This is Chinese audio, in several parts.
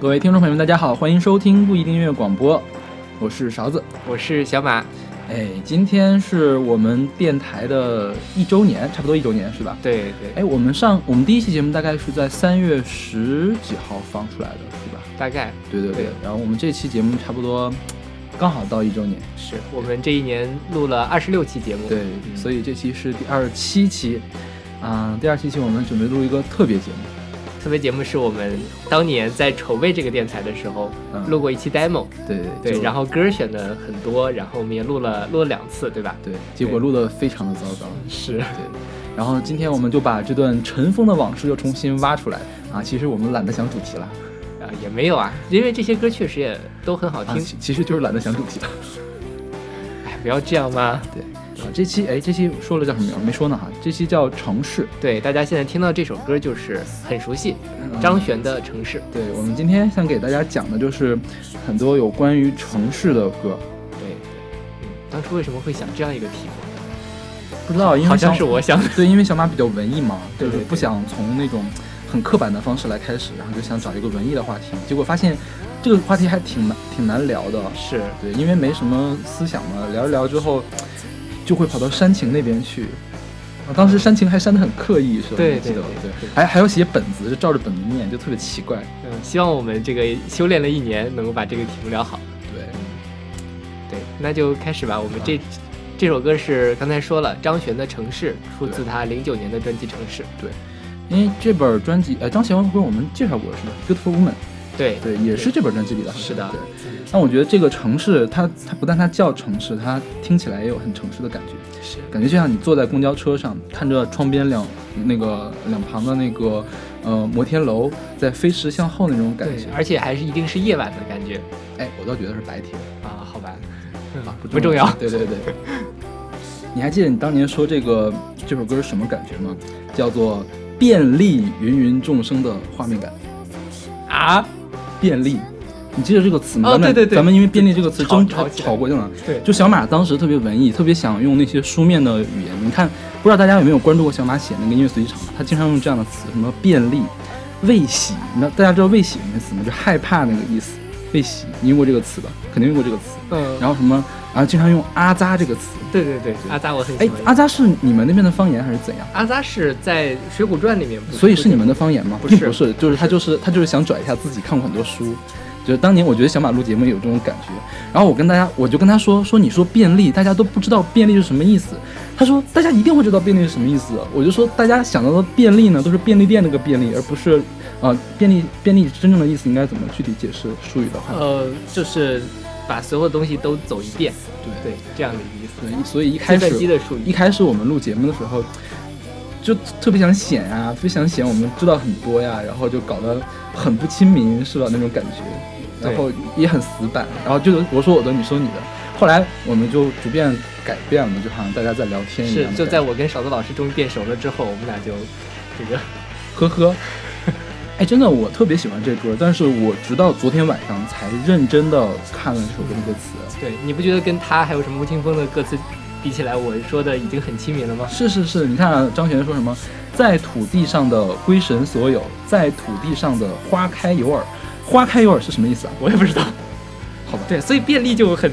各位听众朋友们，大家好，欢迎收听不一定音乐广播，我是勺子。我是小马，哎，今天是我们电台的一周年，差不多一周年是吧？对对，哎，我们上我们第一期节目大概是在三月十几号放出来的，是吧？大概对对对对。然后我们这期节目差不多刚好到一周年，是我们这一年录了二十六期节目，对，所以这期是第二十七期。啊、第二期期我们准备录一个特别节目，特别节目是我们当年在筹备这个电台的时候嗯录过一期 demo，对对，对然后歌选的很多，然后我们也录了录了两次，对吧？对，结果录得非常的糟糕。是，对，然后今天我们就把这段尘封的往事又重新挖出来啊！其实我们懒得想主题了，啊也没有啊，因为这些歌确实也都很好啊，听，其其实就是懒得想主题了。哎，不要这样嘛。对，啊，这期哎，这期说了叫什么名？没说呢哈。这期叫城市，对，大家现在听到这首歌就是很熟悉，嗯张悬的《城市》。对，我们今天想给大家讲的就是很多有关于城市的歌。对，嗯，当初为什么会想这样一个题目？不知道，因为好像是我想的。对，因为小马比较文艺嘛，就是对对不想从那种很刻板的方式来开始，然后就想找一个文艺的话题，结果发现这个话题还挺难挺难聊的。是，对，因为没什么思想嘛，聊一聊之后就会跑到煽情那边去。啊，当时煽情还煽得很刻意，是吧？对对对对还还要写本子，就照着本子念，就特别奇怪。嗯，希望我们这个修炼了一年，能够把这个题目聊好。对，对，那就开始吧。我们这这首歌是刚才说了，张悬的《城市》，出自他零九年的专辑《城市》。对因为这本专辑，呃，张悬不是我们介绍过是吧？Beautiful Woman，对，对，也是这本专辑里的。是的对。但我觉得这个城市，它它不但它叫城市，它听起来也有很城市的感觉。是感觉就像你坐在公交车上，看着窗边两那个两旁的那个呃摩天楼在飞驰向后那种感对觉，。而且还是一定是夜晚的感觉哎，我倒觉得是白天啊，好吧，嗯啊，不重要。对对对。你还记得你当年说这个这首歌是什么感觉吗？叫做便利芸芸众生的画面感。啊，便利，你记得这个词吗？哦咱们对对对咱们因为便利这个词吵争吵吵过，对吗？对就小马当时特别文艺，特别想用那些书面的语言。你看，不知道大家有没有关注过小马写那个音乐随机场？他经常用这样的词，什么便利、未喜。那大家知道未喜那个词吗？就害怕那个意思。未喜，你用过这个词吧？肯定用过这个词。嗯，然后什么？然后经常用阿扎这个词。对对对，阿扎我很喜哎欢，。阿扎是你们那边的方言还是怎样？阿扎是在《水浒传》里面，所以是你们的方言吗？不是并 不是，就是他就是他就是想拽一下自己看过很多书，就是当年我觉得小马录节目有这种感觉，然后我跟大家我就跟他说说你说便利，大家都不知道便利是什么意思，他说大家一定会知道便利是什么意思，我就说大家想到的便利呢都是便利店那个便利，而不是呃便利便利真正的意思应该怎么具体解释术语的话，呃，就是把所有东西都走一遍，对对，这样的意思。对，所以一开始的术语一开始我们录节目的时候。就特别想显啊、特别想显我们知道很多呀，然后就搞得很不亲民，是吧？那种感觉，对然后也很死板，然后就是我说我的，你说你的。后来我们就逐渐改变了，就好像大家在聊天一样。是就在我跟勺子老师终于变熟了之后，我们俩就这个 呵呵。哎，真的，我特别喜欢这歌，但是我直到昨天晚上才认真的看了这首歌的歌词。对，你不觉得跟他还有什么吴青峰的歌词比起来，我说的已经很亲民了吗？是是是，你看、啊、张悬说什么，在土地上的归神所有，在土地上的花开有耳。花开有耳是什么意思啊？我也不知道。好吧，对，所以便利就很，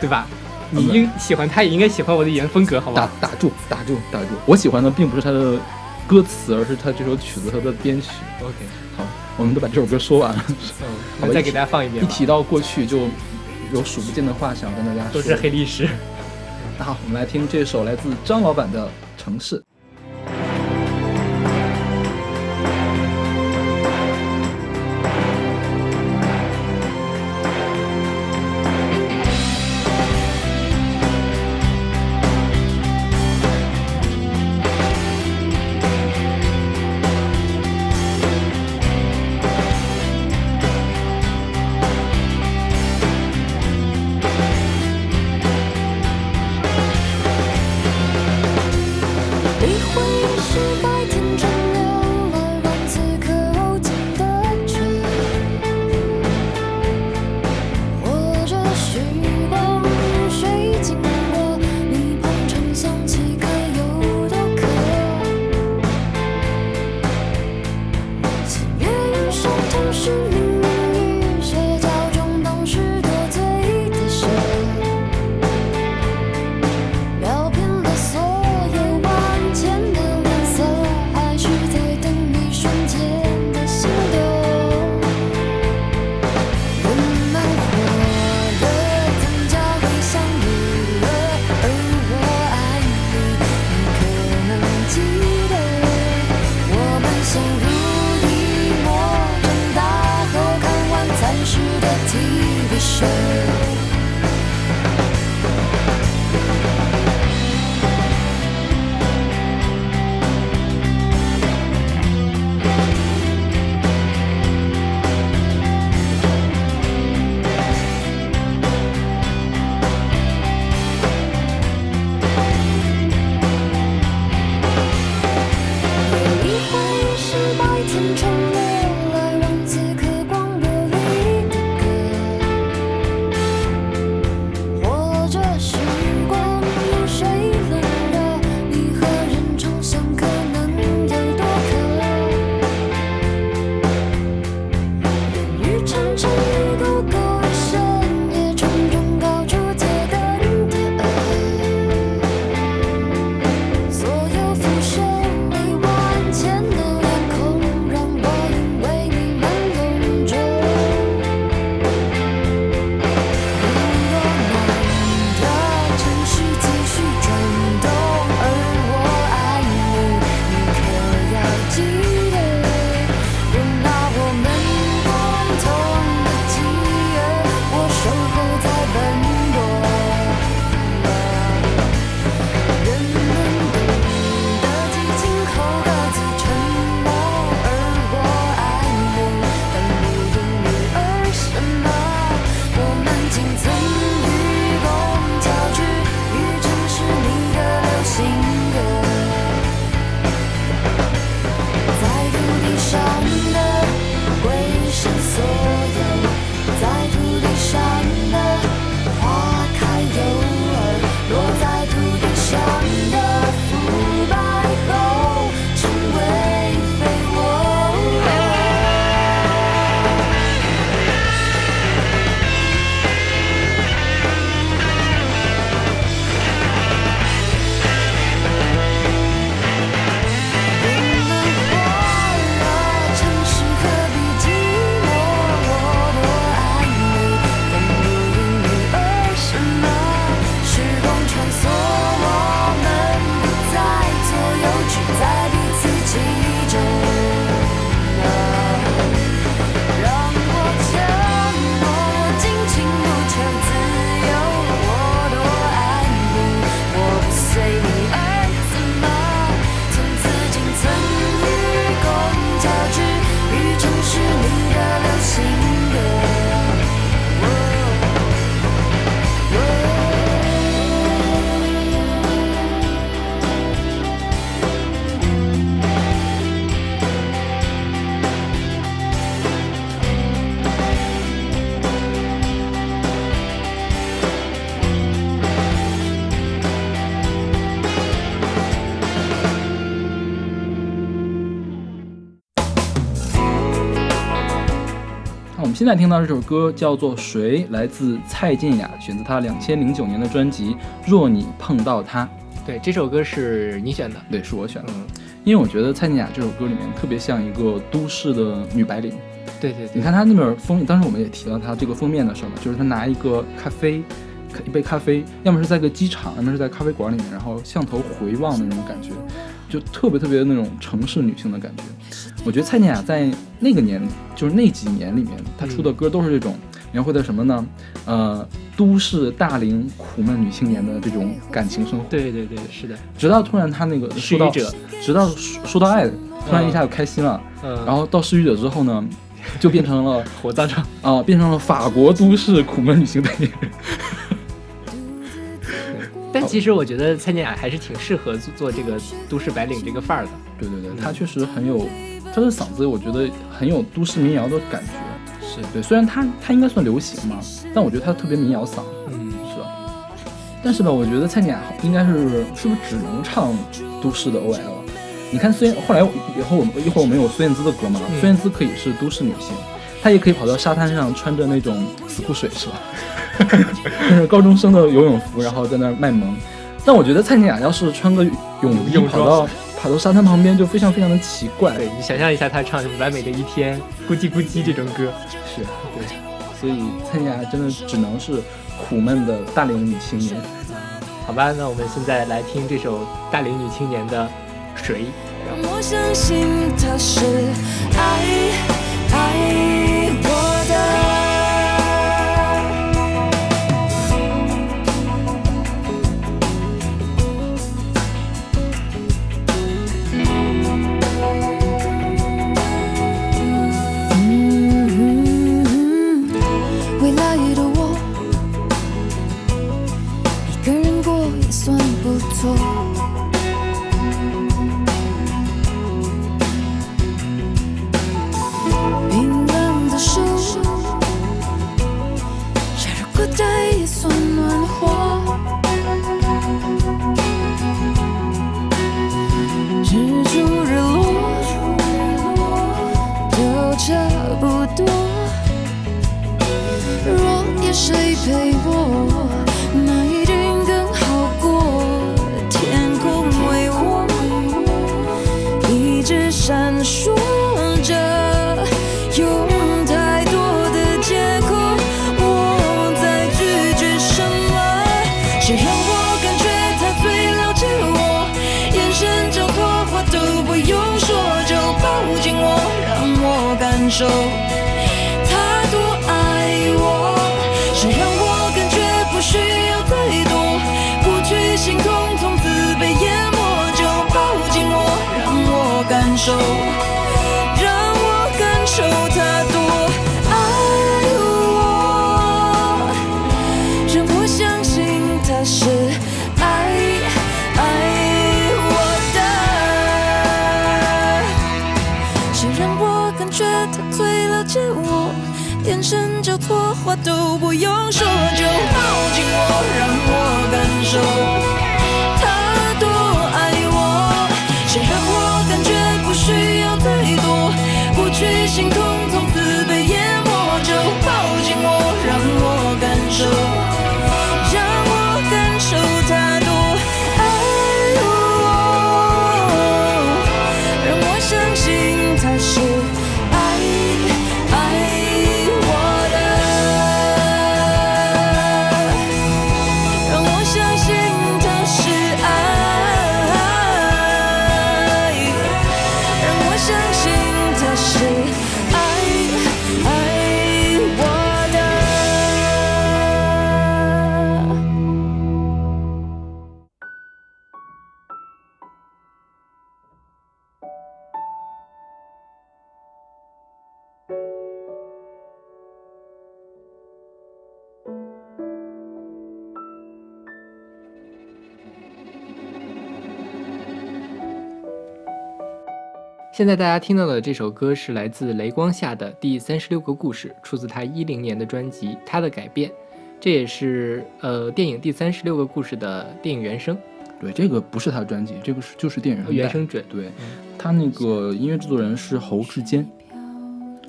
对吧？你应喜欢他，也应该喜欢我的语言风格，好吧打吗？打住打住打住！我喜欢的并不是他的歌词，而是他这首曲子他的编曲。OK，好，我们都把这首歌说完了。嗯，再给大家放一遍，一提到过去，就有数不尽的话想跟大家说。都是黑历史。那好，我们来听这首来自张老板的《城市》。现在听到这首歌叫做《谁》，来自蔡健雅，选择她两千零九年的专辑《若你碰到他》。对，这首歌是你选的，对，是我选的。因为我觉得蔡健雅这首歌里面特别像一个都市的女白领。对对对，你看她那边封，当时我们也提到她这个封面的时候嘛，就是她拿一个咖啡，一杯咖啡，要么是在个机场，要么是在咖啡馆里面，然后向头回望的那种感觉。就特别特别的那种城市女性的感觉，我觉得蔡健雅在那个年，就是那几年里面，她出的歌都是这种描绘的什么呢？呃，都市大龄苦闷女青年的这种感情生活。对对对，是的。直到突然她那个说到，直到说到爱，突然一下就开心了。嗯。然后到失语者之后呢，就变成了 火葬场啊，变成了法国都市苦闷女性的。但其实我觉得蔡健雅还是挺适合做这个都市白领这个范儿的。对对对，她确实很有，她的嗓子我觉得很有都市民谣的感觉。是对，虽然他他应该算流行嘛，但我觉得他特别民谣嗓。嗯，是。但是吧，我觉得蔡健雅应该是是不是只能唱都市的 OL？你看孙后来以后我们一会儿我们有孙燕姿的歌嘛？孙燕姿可以是都市女性，她也可以跑到沙滩上穿着那种死裤水，是吧？就是高中生的游泳服，然后在那儿卖萌。但我觉得蔡健雅要是穿个泳衣跑到跑到沙滩旁边，就非常非常的奇怪。对你想象一下，她唱什么《完美的一天》咕叽咕叽这种歌，是对。所以蔡健雅真的只能是苦闷的大龄女青年。好吧，那我们现在来听这首大龄女青年的《谁》。让我相信他是爱爱有现在大家听到的这首歌是来自雷光下的第三十六个故事，出自他一零年的专辑《他的改变》，这也是呃电影第三十六个故事的电影原声对，这个不是他的专辑，这个是就是电影原声准。对，他那个音乐制作人是侯志坚，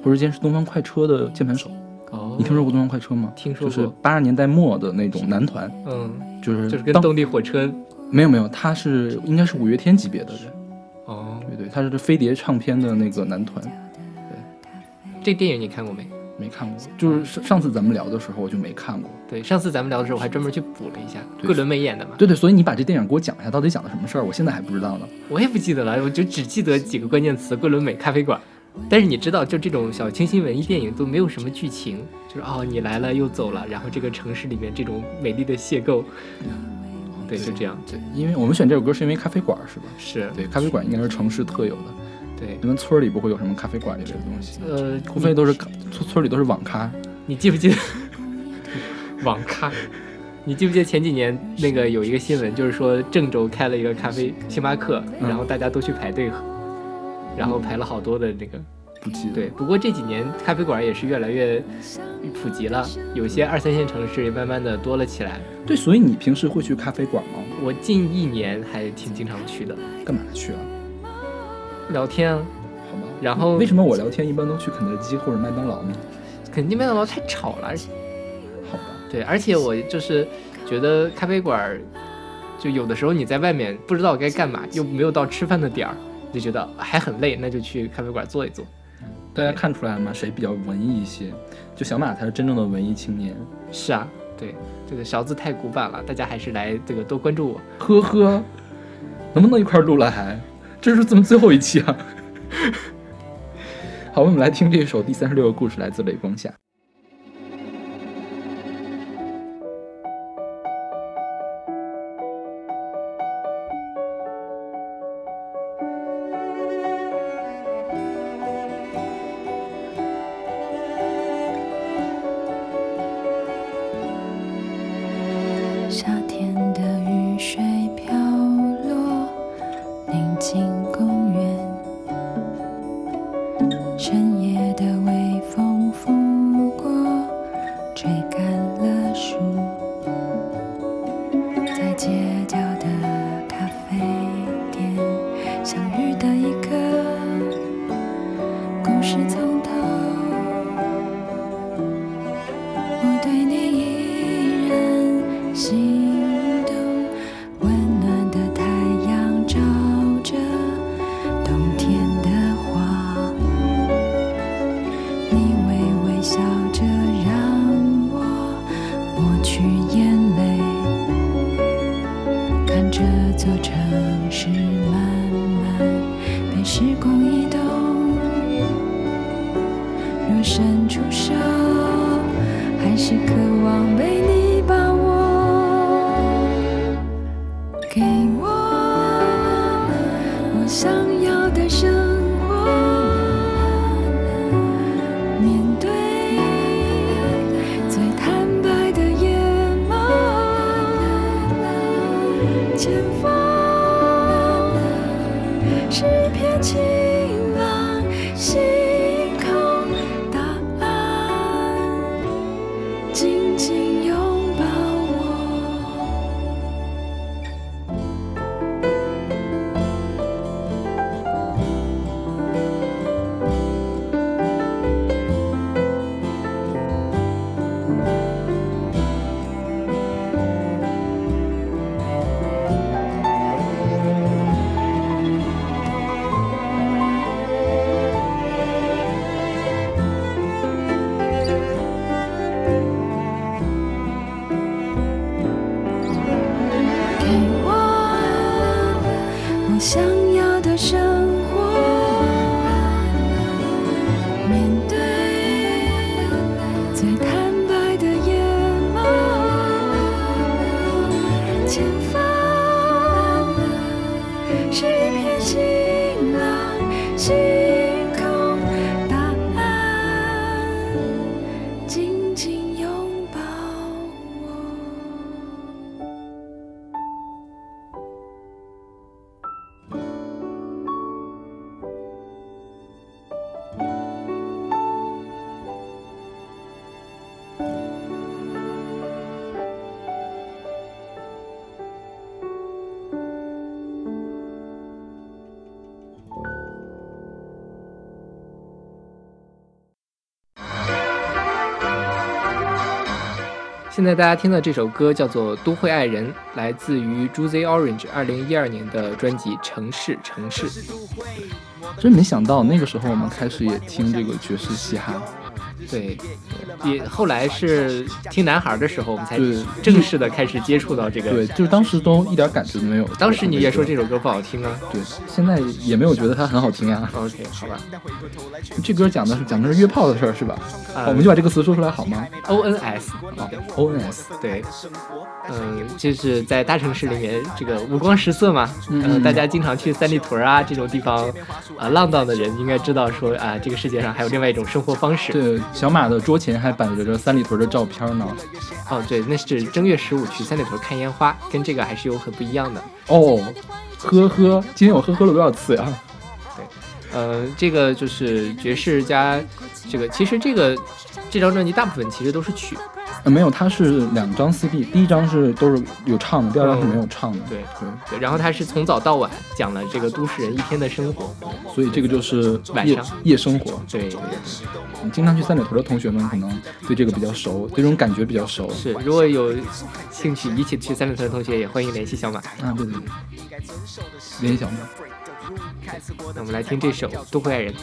侯志坚是东方快车的键盘手。哦，你听说过东方快车吗？听说过就是八十年代末的那种男团，嗯，就是就是跟动力火车没有没有，他是应该是五月天级别的人。哦。对对，他是飞碟唱片的那个男团，对这电影你看过没？没看过。就是上上次咱们聊的时候我就没看过。对，上次咱们聊的时候我还专门去补了一下，对桂纶镁演的嘛。对对，所以你把这电影给我讲一下，到底讲的什么事儿？我现在还不知道呢。我也不记得了，我就只记得几个关键词：桂纶镁、咖啡馆。但是你知道，就这种小清新文艺电影都没有什么剧情，就是哦，你来了又走了，然后这个城市里面这种美丽的邂逅，对，就这样，对，因为我们选这首歌是因为咖啡馆是吧？是对，咖啡馆应该是城市特有的，对你。们村里不会有什么咖啡馆这类的东西，呃，无非都是咖村村里都是网咖。你记不记得网咖？你记不记得前几年那个有一个新闻，就是说郑州开了一个咖啡星巴克，嗯然后大家都去排队喝，然后排了好多的那个。不记得。对，不过这几年咖啡馆也是越来越普及了，有些二三线城市也慢慢的多了起来。对，所以你平时会去咖啡馆吗？我近一年还挺经常去的，干嘛去啊？聊天啊，好吧。然后为什么我聊天一般都去肯德基或者麦当劳呢？肯定麦当劳太吵了，好吧。对，而且我就是觉得咖啡馆，就有的时候你在外面不知道该干嘛，又没有到吃饭的点儿，就觉得还很累，那就去咖啡馆坐一坐。大家看出来了吗？谁比较文艺一些？就小马才是真正的文艺青年。是啊，对，这个勺子太古板了，大家还是来这个多关注我。呵呵，能不能一块录了还？这是咱们最后一期啊。好，我们来听这首第三十六个故事，来自雷光下。夏现在大家听的这首歌叫做《都会爱人》，来自于 Juicy Orange 二零一二年的专辑《城市城市》。真没想到那个时候我们开始也听这个爵士嘻哈，对，也后来是听男孩的时候，我们才正式的开始接触到这个。对，就是当时都一点感觉都没有。当时你也说这首歌不好听啊。对，现在也没有觉得它很好听啊。OK，好吧。这歌讲的是讲的是约炮的事儿是吧？啊我们就把这个词说出来好吗 ONS，哦，ONS，对，嗯，就是在大城市里面，这个五光十色嘛，嗯呃，大家经常去三里屯啊这种地方，啊、浪荡的人应该知道说啊，这个世界上还有另外一种生活方式。对，小马的桌前还摆着这三里屯的照片呢。哦，对，那是正月十五去三里屯看烟花，跟这个还是有很不一样的。哦，呵呵，今天我呵呵了多少次呀？对呃，这个就是爵士加这个，其实这个这张专辑大部分其实都是曲，呃，没有，它是两张 CD，第一张是都是有唱的，第二张是没有唱的。对对，对，然后它是从早到晚讲了这个都市人一天的生活。所以这个就是夜晚上夜生活。对对对你经常去三里屯的同学们可能对这个比较熟，对这种感觉比较熟。是，如果有兴趣一起去三里屯的同学，也欢迎联系小马。啊，对对对，联系小马。那我们来听这首《都会爱人》。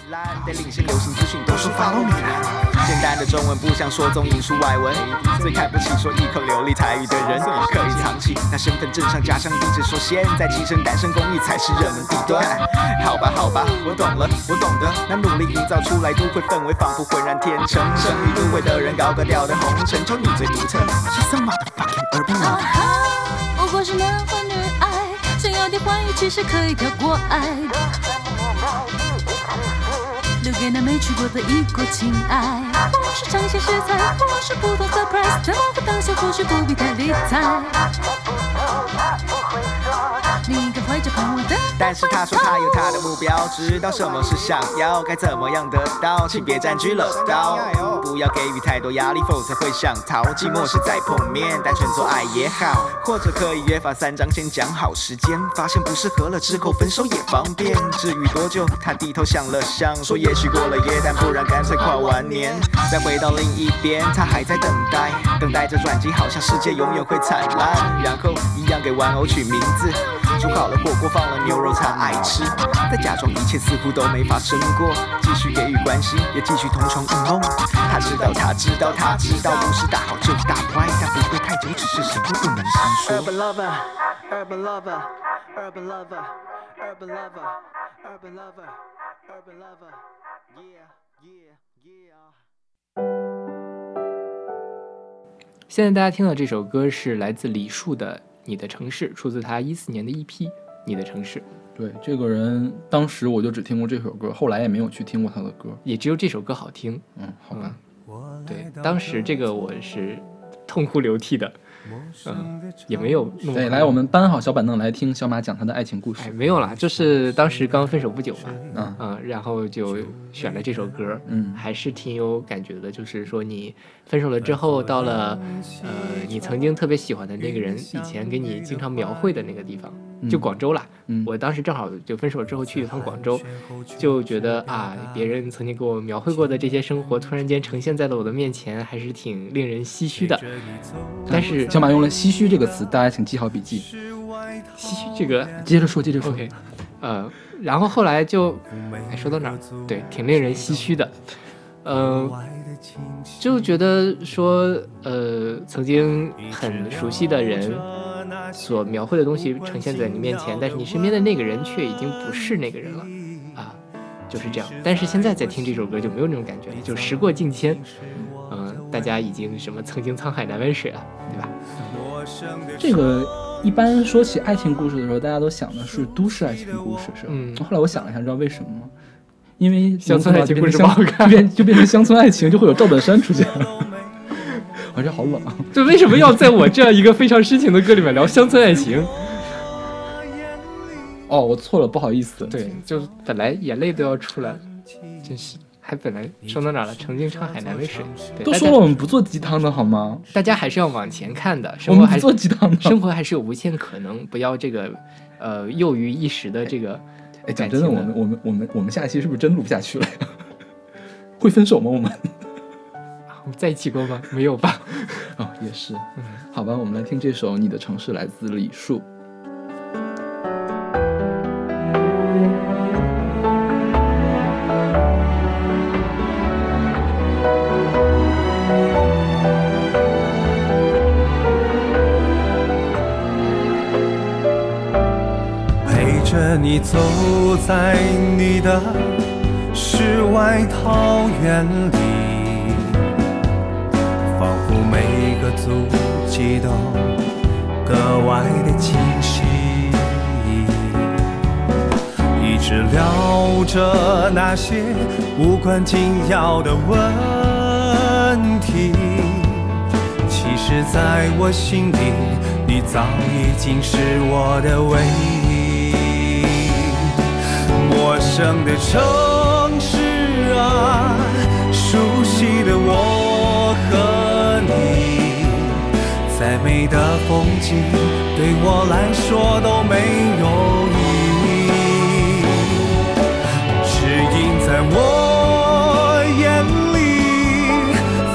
简单的中文不想说中引述外文，最看不起说一口流利台语的人，刻意藏起那身份证上家乡地址，说现在继承单身公寓才是热门地段。好吧好吧，我懂了，我懂得，那努力营造出来都会氛围，仿佛浑然天成。生于都会的人，高格调的红尘，就你最独特。She's so motherfucking urban 啊哈，不过是男欢女爱，想要的欢愉其实可以跳过爱。留给那没去过的异国情爱，或是尝鲜食材，或是普通 surprise，在某个当下或许不必太理睬。你应该怀着盼望的，但是他说他有他的目标，知道什么是想要，该怎么样得到，请别占据了道，不要给予太多压力，否则会想逃。寂寞是在碰面，单纯做爱也好，或者可以约法三章，先讲好时间，发现不适合了之后分手也方便。至于多久，他低头想了想，说也许过了夜，但不然干脆跨完年，再回到另一边，他还在等待，等待着转机，好像世界永远会灿烂，然后一样给玩偶取名字。煮好了火锅，放了牛肉，他爱吃。但假装一切似乎都没发生过，继续给予关心，也继续同床异梦。他知道，他知道，他知道，不是大好就是大坏，但不会太久，只是谁都不能听说。Urban lover, urban lover, urban lover, urban lover, urban lover, urban lover, yeah, yeah, yeah. 现在大家听到这首歌是来自李树的《你的城市》，出自他一四年的 EP《你的城市》，对，这个人当时我就只听过这首歌，后来也没有去听过他的歌。也只有这首歌好听。嗯，好吧。对，当时这个我是痛哭流涕的，嗯，也没有那么对，来，我们搬好小板凳来听小马讲他的爱情故事哎，。没有啦，就是当时刚分手不久嘛，嗯嗯，然后就选了这首歌，嗯还是挺有感觉的。就是说你分手了之后，到了呃你曾经特别喜欢的那个人以前给你经常描绘的那个地方，就广州啦。嗯我当时正好就分手之后去一趟广州，就觉得啊，别人曾经给我描绘过的这些生活，突然间呈现在了我的面前，还是挺令人唏嘘的。但是小马用了“唏嘘”这个词，大家请记好笔记。唏嘘这个接着说，接着说。OK，呃，然后后来就，哎，说到哪儿？对，挺令人唏嘘的，呃，就觉得说，呃，曾经很熟悉的人所描绘的东西呈现在你面前，但是你身边的那个人却已经不是那个人了，啊，就是这样。但是现在再听这首歌就没有那种感觉了，就时过境迁，嗯、大家已经什么曾经沧海难为水了，对吧？这个一般说起爱情故事的时候，大家都想的是都市爱情故事，是吧？嗯后来我想了一下，知道为什么吗？因为乡村爱情故事就变成不好看就变就变成乡村爱情，就会有赵本山出现。我这好冷啊！就为什么要在我这样一个非常深情的歌里面聊乡村爱情？哦，我错了，不好意思。对，就本来眼泪都要出来了，真是，还本来说到哪了？曾经沧海难为水。都说了我们不做鸡汤的好吗？大家还是要往前看的，我们不生活还是做鸡汤的。生活还是有无限可能，不要这个呃囿于一时的这个。哎，讲真的，我们我们我们我们下一期是不是真录不下去了呀？会分手吗？我们？在一起过吗？没有吧？哦，也是。好吧，我们来听这首《你的城市》，来自李树。陪着你走在你的世外桃源里，足迹都格外的清晰。一直聊着那些无关紧要的问题。其实，在我心里，你早已经是我的唯一。陌生的城市啊，再美的风景对我来说都没有意义。只因在我眼里，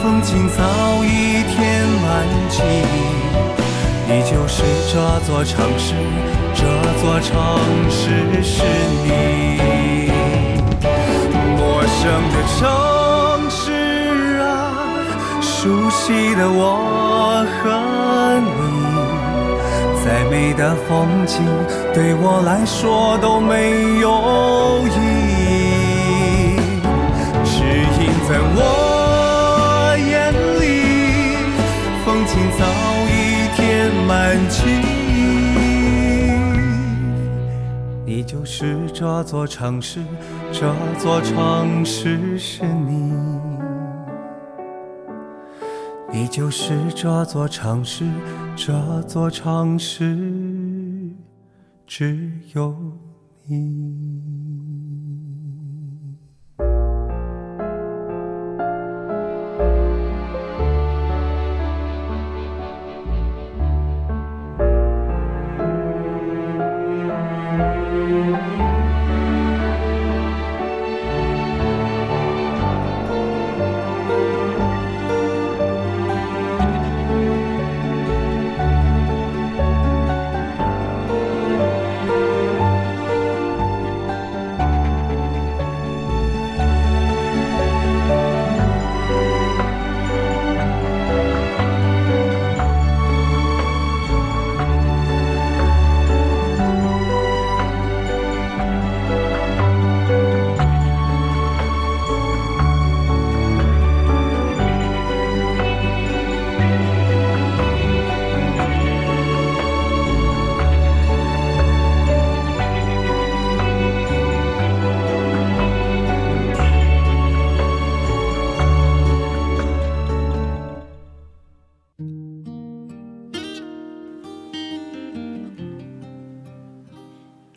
风景早已填满记忆。你就是这座城市，这座城市是你。陌生的城，熟悉的我和你，再美的风景对我来说都没有意义。只因在我眼里，风景早已填满记忆。你就是这座城市，这座城市是你。你就是这座城市，这座城市只有你。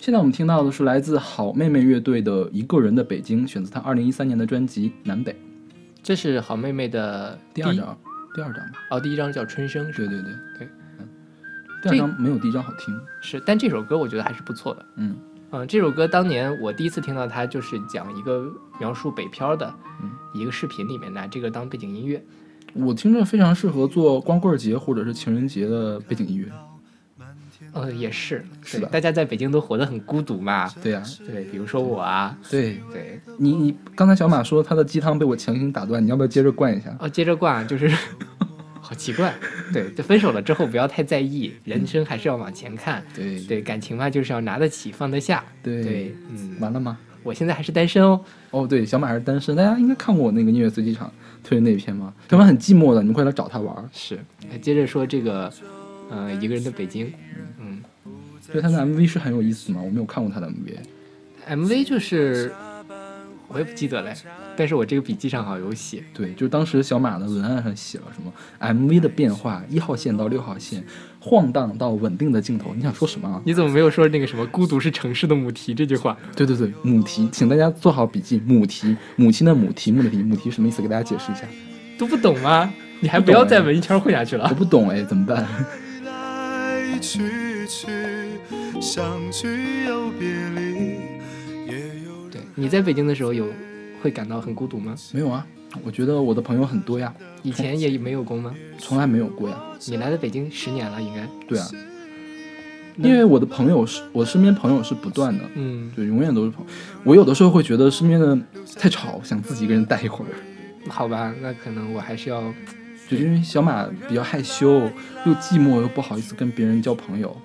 现在我们听到的是来自好妹妹乐队的《一个人的北京》，选择她二零一三年的专辑《南北》这是好妹妹的一第二张，第二张吧？哦，第一张叫《春生》，对对对对，嗯，第二张没有第一张好听，是，但这首歌我觉得还是不错的。嗯嗯，这首歌当年我第一次听到它，就是讲一个描述北漂的嗯一个视频里面拿这个当背景音乐。我听着非常适合做光棍节或者是情人节的背景音乐。呃，也是，是吧对大家在北京都活得很孤独嘛。对啊、对，比如说我啊，对对，你你刚才小马说他的鸡汤被我强行打断，你要不要接着灌一下？哦，接着灌就是，好奇怪。对，就分手了之后不要太在意，人生还是要往前看。对对，感情嘛就是要拿得起放得下。对对，嗯，完了吗？我现在还是单身哦。哦，对，小马还是单身，大家应该看过我那个音乐随机场推的那篇吗？小马很寂寞的，你们快来找他玩。是，哎接着说这个，呃，一个人的北京。嗯对他的 MV 是很有意思吗？我没有看过他的 MV。，MV 就是我也不记得嘞，但是我这个笔记上好像有写。对，就是当时小马的文案上写了什么 MV 的变化，一号线到六号线，晃荡到稳定的镜头。你想说什么啊？你怎么没有说那个什么“孤独是城市的母题”这句话？对对对，母题，请大家做好笔记。母题，母亲的母，题目的题，母题什么意思？给大家解释一下。都不懂吗？你还不要再文艺圈混下去我了。不懂哎，怎么办？来去去，相聚又别离，也有对，你在北京的时候有会感到很孤独吗？没有啊，我觉得我的朋友很多呀，以前也没有过吗？从来没有过呀。你来了北京十年了，应该。对啊，因为我的朋友是我身边朋友是不断的，嗯，对，永远都是朋友。我有的时候会觉得身边的太吵，想自己一个人待一会儿。好吧，那可能我还是要就因为小马比较害羞，又寂寞又不好意思跟别人交朋友，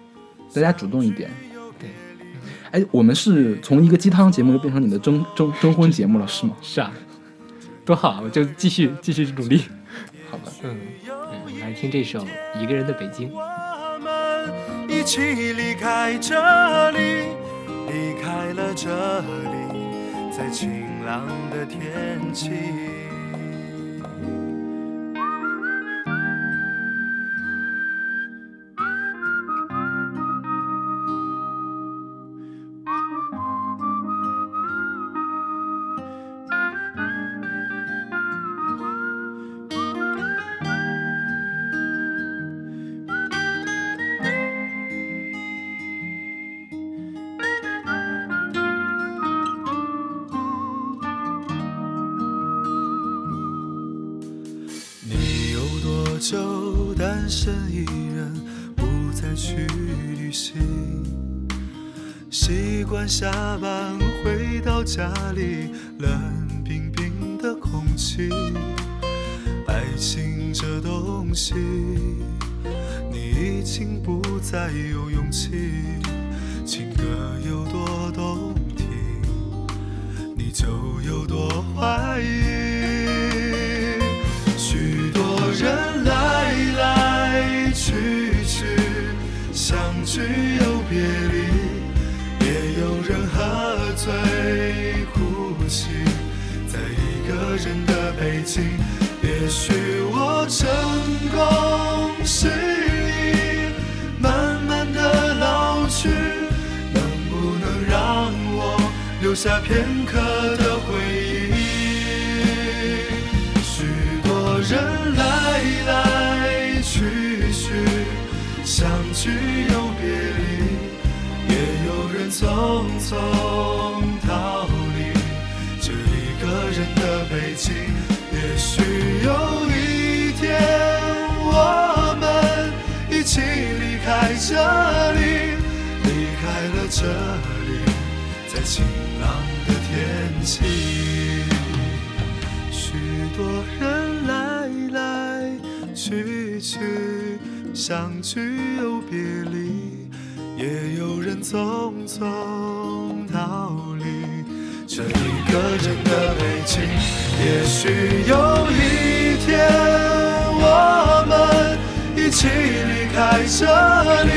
大家主动一点。对，哎，我们是从一个鸡汤节目又变成你的征征征婚节目了，是吗？是啊，多好啊！我就继续继续努力。好吧，嗯，我们来听这首《一个人的北京》。我们一起离开这里，离开了这里，在晴朗的天气。家里，冷冰冰的空气。爱情这东西，你已经不再有勇气。情歌有多动听，你就有多怀疑。许多人来来去去，相聚又功失意，慢慢的老去，能不能让我留下片刻的回忆？许多人来来去去，相聚又别离，也有人匆匆逃离这一个人的北京。也许有一天，这里，离开了这里，在晴朗的天气。许多人来来去去，相聚又别离，也有人匆匆逃离这一个人的北京。也许有一天，起离开这里，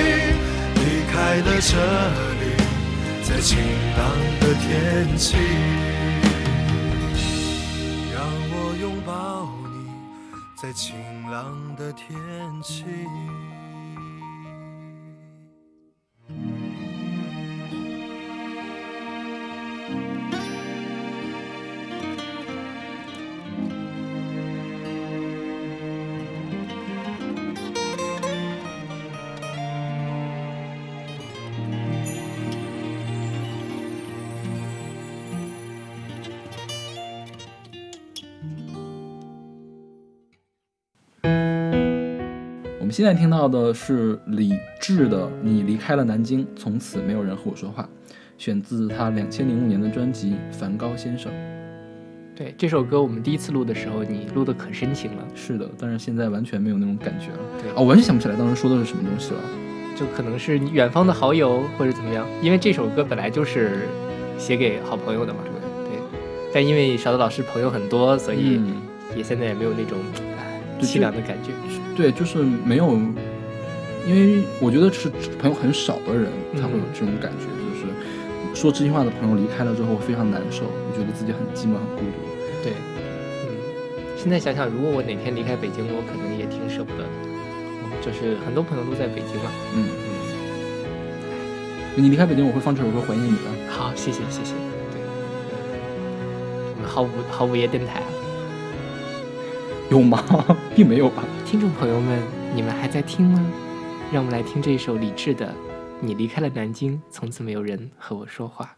离开了这里，在晴朗的天气。让我拥抱你，在晴朗的天气。现在听到的是李志的《你离开了南京，从此没有人和我说话》，选自他两千零五年的专辑《梵高先生》。对这首歌，我们第一次录的时候，你录的可深情了，是的，但是现在完全没有那种感觉了。对啊，我完全想不起来当时说的是什么东西了。就可能是你远方的好友或者怎么样，因为这首歌本来就是写给好朋友的嘛。对对，但因为勺子老师朋友很多，所以嗯也现在也没有那种凄凉的感觉。对，就是没有，因为我觉得是朋友很少的人嗯才会有这种感觉，就是说真心话的朋友离开了之后非常难受，我觉得自己很寂寞、很孤独。对，嗯，现在想想，如果我哪天离开北京，我可能也挺舍不得的。就是很多朋友都在北京嘛。嗯，你离开北京，我会放这首歌怀念你的。好，谢谢谢谢。对，我们好午好午夜电台啊，有吗？并没有吧。听众朋友们，你们还在听吗？让我们来听这首李志的《你离开了南京，从此没有人和我说话》。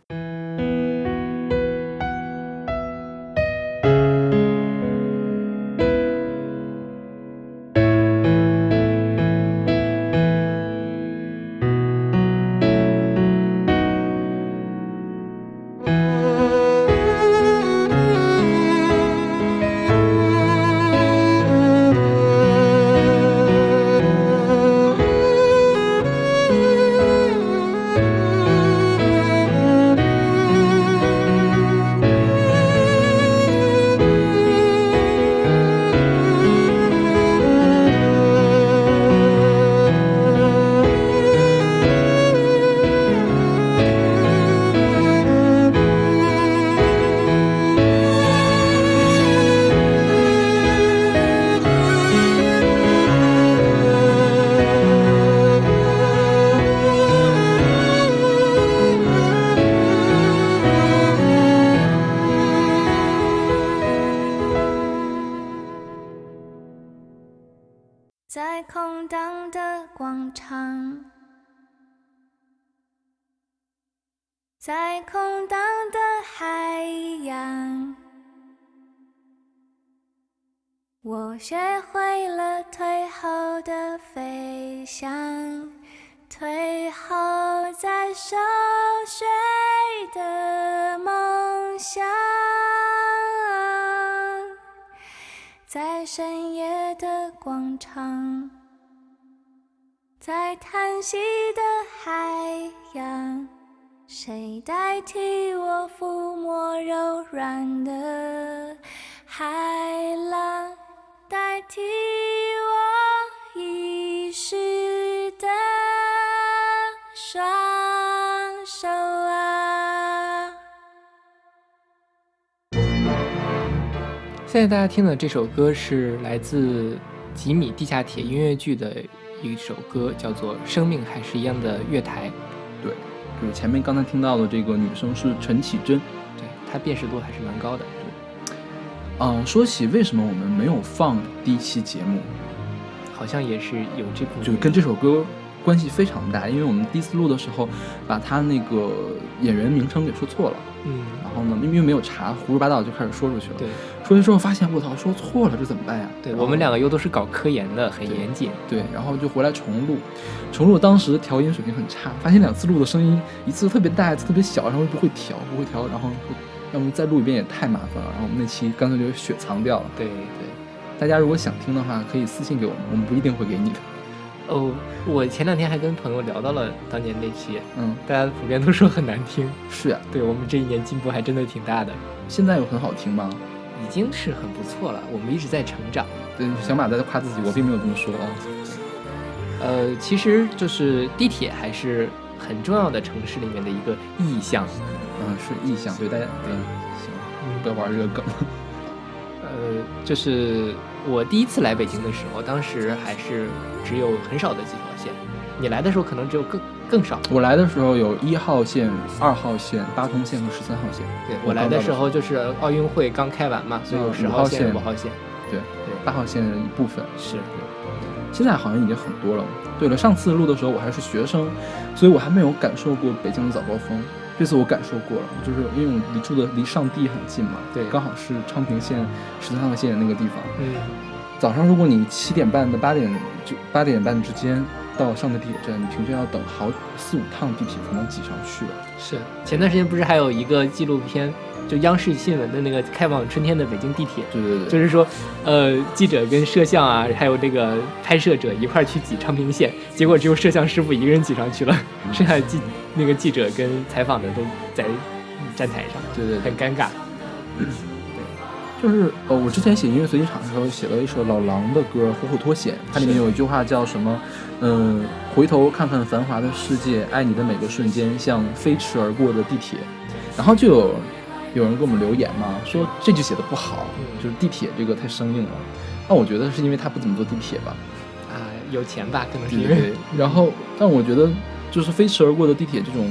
的广场，在叹息的海洋，谁代替我抚摸柔软的海浪，代替我遗失的双手啊！现在大家听的这首歌是来自吉米地下铁音乐剧的一首歌，叫做《生命还是一样的月台》。对，就是前面刚才听到的这个女生是陈绮贞。对，她辨识度还是蛮高的。对嗯、说起为什么我们没有放第一期节目，好像也是有这部分，就是跟这首歌关系非常大，因为我们第一次录的时候把他那个演员名称给说错了，嗯，然后呢，因为没有查，胡说八道就开始说出去了。对说出去之后发现我操，说错了，这怎么办呀？对，我们两个又都是搞科研的，很严谨。对，然后就回来重录，重录当时调音水平很差，发现两次录的声音一次特别大，一次特别小，然后又不会调，不会调，然后要么再录一遍也太麻烦了，然后我们那期干脆就雪藏掉了。对对，大家如果想听的话，可以私信给我们，我们不一定会给你的。哦，我前两天还跟朋友聊到了当年那期，嗯，大家普遍都说很难听。是啊、对我们这一年进步还真的挺大的，现在有很好听吗？已经是很不错了。我们一直在成长。对，小马在夸自己，我并没有这么说啊。呃，其实就是地铁还是很重要的城市里面的一个意象。嗯，是意象，对大家，对，行，不要玩这个梗。呃，就是我第一次来北京的时候，当时还是只有很少的几条线。你来的时候可能只有更更少。我来的时候有一号线、二号线、八通线和十三号线。对我来的时候就是奥运会刚开完嘛，所以有嗯十号线、五号线。对，对，八号线的一部分。是。现在好像已经很多了。对了，上次录的时候我还是学生，所以我还没有感受过北京的早高峰。这次我感受过了，就是因为我离住的离上地很近嘛，对刚好是昌平线十三号线那个地方。嗯，早上如果你七点半到八点就八点半之间到上个地铁站，你平均要等好四五趟地铁才能挤上去了。是。前段时间不是还有一个纪录片，就央视新闻的那个开往春天的北京地铁，对对对，就是说，呃，记者跟摄像啊，还有这个拍摄者一块儿去挤昌平线，结果只有摄像师傅一个人挤上去了，剩下的记那个记者跟采访的都在站台上，对对对很尴尬。就是呃，我之前写音乐随机场的时候写了一首老狼的歌《虎虎脱险》，它里面有一句话叫什么？嗯、回头看看繁华的世界，爱你的每个瞬间，像飞驰而过的地铁。然后就有有人给我们留言嘛，说这句写的不好，嗯就是地铁这个太生硬了。那我觉得是因为他不怎么坐地铁吧，啊，有钱吧，可能是对因为。然后，但我觉得就是飞驰而过的地铁这种，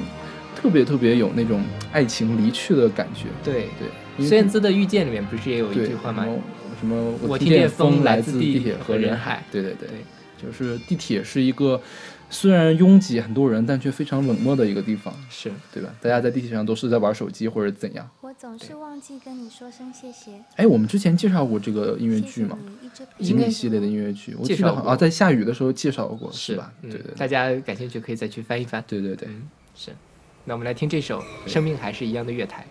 特别特别有那种爱情离去的感觉。对。对，孙燕姿的《遇见》里面不是也有一句话吗什？么什么我听听见风来来自地地铁和和人海海。对对对，对就是地铁是一个虽然拥挤很多人，但却非常冷漠的一个地方，是。对吧？大家在地铁上都是在玩手机或者怎样。我总是忘记跟你说声谢谢。哎，我们之前介绍过这个音乐剧吗？经应该历系列的音乐剧，我介绍过记得好啊，在下雨的时候介绍过，是吧？嗯对对大家感兴趣可以再去翻一翻。对对对。嗯，是。那我们来听这首《生命还是一样的月台》。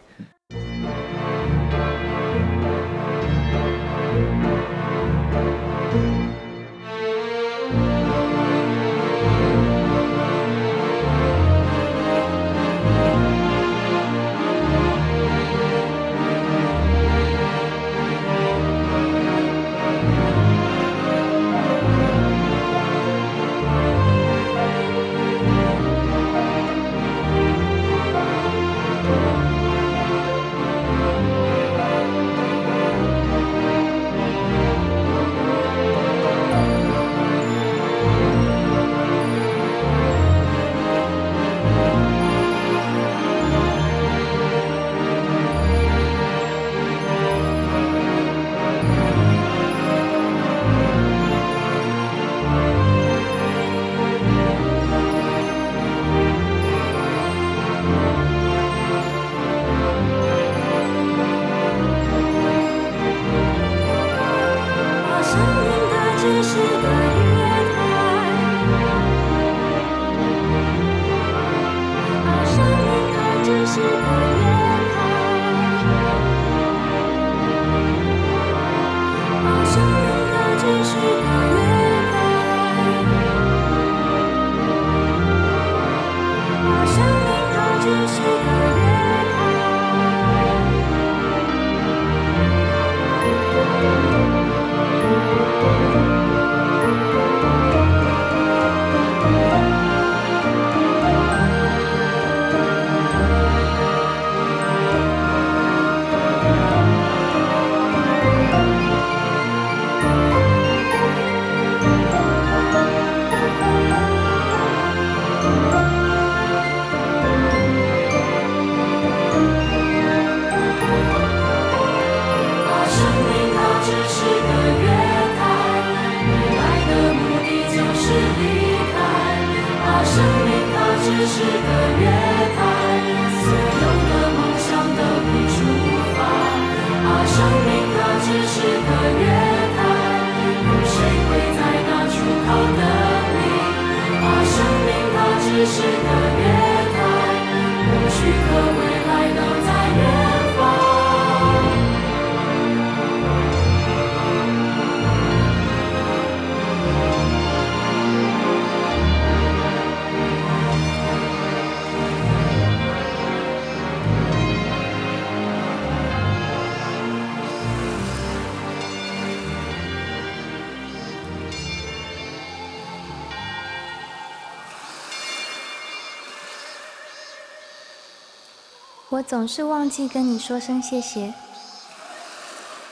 我总是忘记跟你说声谢谢，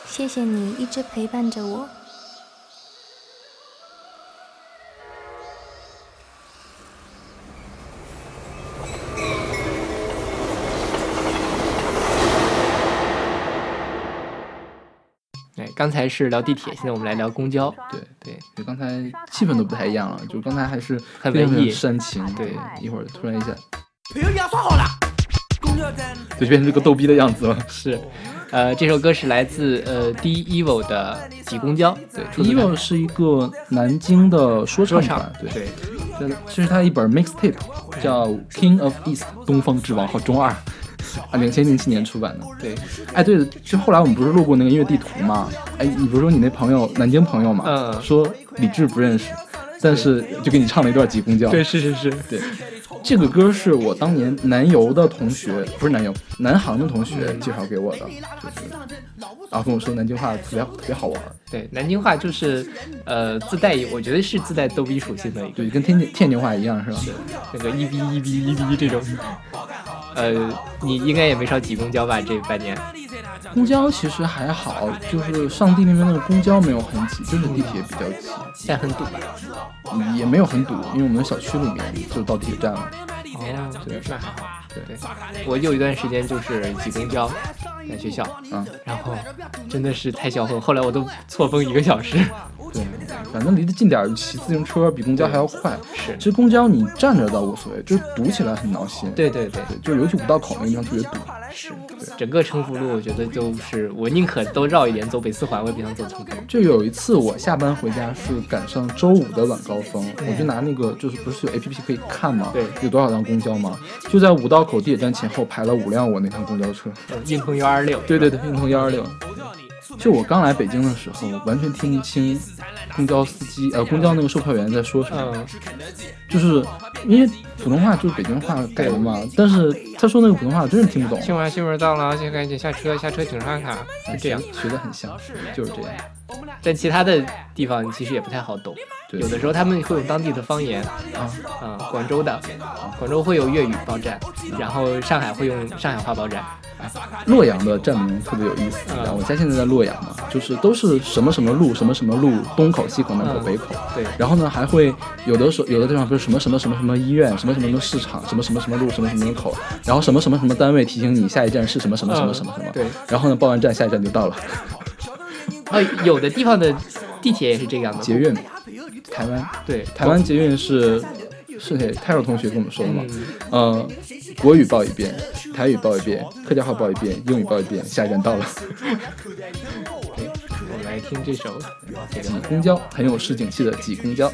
谢谢你一直陪伴着我。哎，刚才是聊地铁，现在我们来聊公交。对对，就刚才气氛都不太一样了，就刚才还是很非常文艺。煽情，对一会儿突然一下，票要刷好了，就变成这个逗逼的样子了。是，呃，这首歌是来自呃 D Evil 的《挤公交》，对出自他 Evo 是一个南京的说唱团，，对，对，这这是他一本 mixtape，叫《King of East》东方之王，好中二。啊，两千零七年出版的。对，哎，对了，就后来我们不是路过那个音乐地图嘛？哎，你不是说你那朋友南京朋友嘛？嗯说李志不认识，但是就给你唱了一段挤公交。对，是是是，对，这个歌是我当年南邮的同学，不是南邮，南航的同学介绍给我的，就是，然后跟我说南京话特别特别好玩，对，南京话就是呃自带，我觉得是自带逗逼属性的一个，对，跟天津天津话一样是吧？那个一逼一逼一逼这种。呃，你应该也没少挤公交吧？这半年，公交其实还好，就是上地那边那个公交没有很挤，就是地铁比较挤，现在很堵吧？嗯也没有很堵，因为我们小区里面就到地铁站了。哦，对，那还好。对，我有一段时间就是挤公交，在学校，嗯，然后真的是太销魂，后来我都错峰一个小时。对，反正离得近点儿，骑自行车比公交还要快。是其实公交你站着倒无所谓，就是堵起来很闹心。对对对，对，就是尤其五道口那个地方特别堵。是对整个成福路，我觉得就是我宁可都绕一点走北四环，我也不想走成都。就有一次我下班回家是赶上周五的晚高峰，我就拿那个就是不是有 A P P 可以看吗？对有多少辆公交吗？就在五道口地铁站前后排了五辆我那趟公交车。嗯运通幺二六，对对对，运通幺二六。就我刚来北京的时候，完全听不清公交司机呃公交那个售票员在说什么，嗯，就是因为普通话就是北京话改的嘛，但是他说那个普通话我真是听不懂。新闻新闻到了，现在赶紧下车，下车请刷卡，就这样。学的很像，就是这样。但其他的地方其实也不太好懂，对有的时候他们会用当地的方言，啊，嗯，广州的，广州会有粤语报站，然后上海会用上海话报站，洛阳的站名特别有意思，我家现在在洛阳嘛，就是都是什么什么路，什么什么路，东口、西口、南口、嗯北口。对。然后呢，还会有的时候有的地方不是什么什么什么什么医院，什么什么什么市场，什么什么什么路，什么什么口，然后什么什么什么单位提醒你下一站是什么什么什么什么什么。对，然后呢，报完站下一站就到了。哦，有的地方的地铁也是这样的，捷运，台湾，对，台湾捷运是是谁？泰若同学跟我们说的嘛？嗯，呃，国语报一遍，台语报一遍，客家话报一遍，英语报一遍，下一站到了。我们来听这首挤公交很有市井气的挤公交。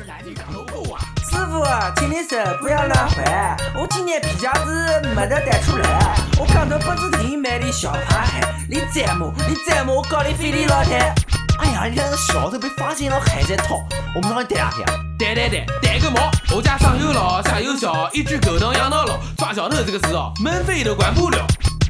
师傅，请你手不要乱还，我今年皮夹子没得带出来，我刚到本子店买的小盘海，你再摸，你再摸，我告你非礼老太。哎呀，你看那小偷被发现了还在逃，我们让你逮两天。对对对，带个毛！我家上有老下有小，一只狗能养到老。抓小偷这个事哦，门费都管不了。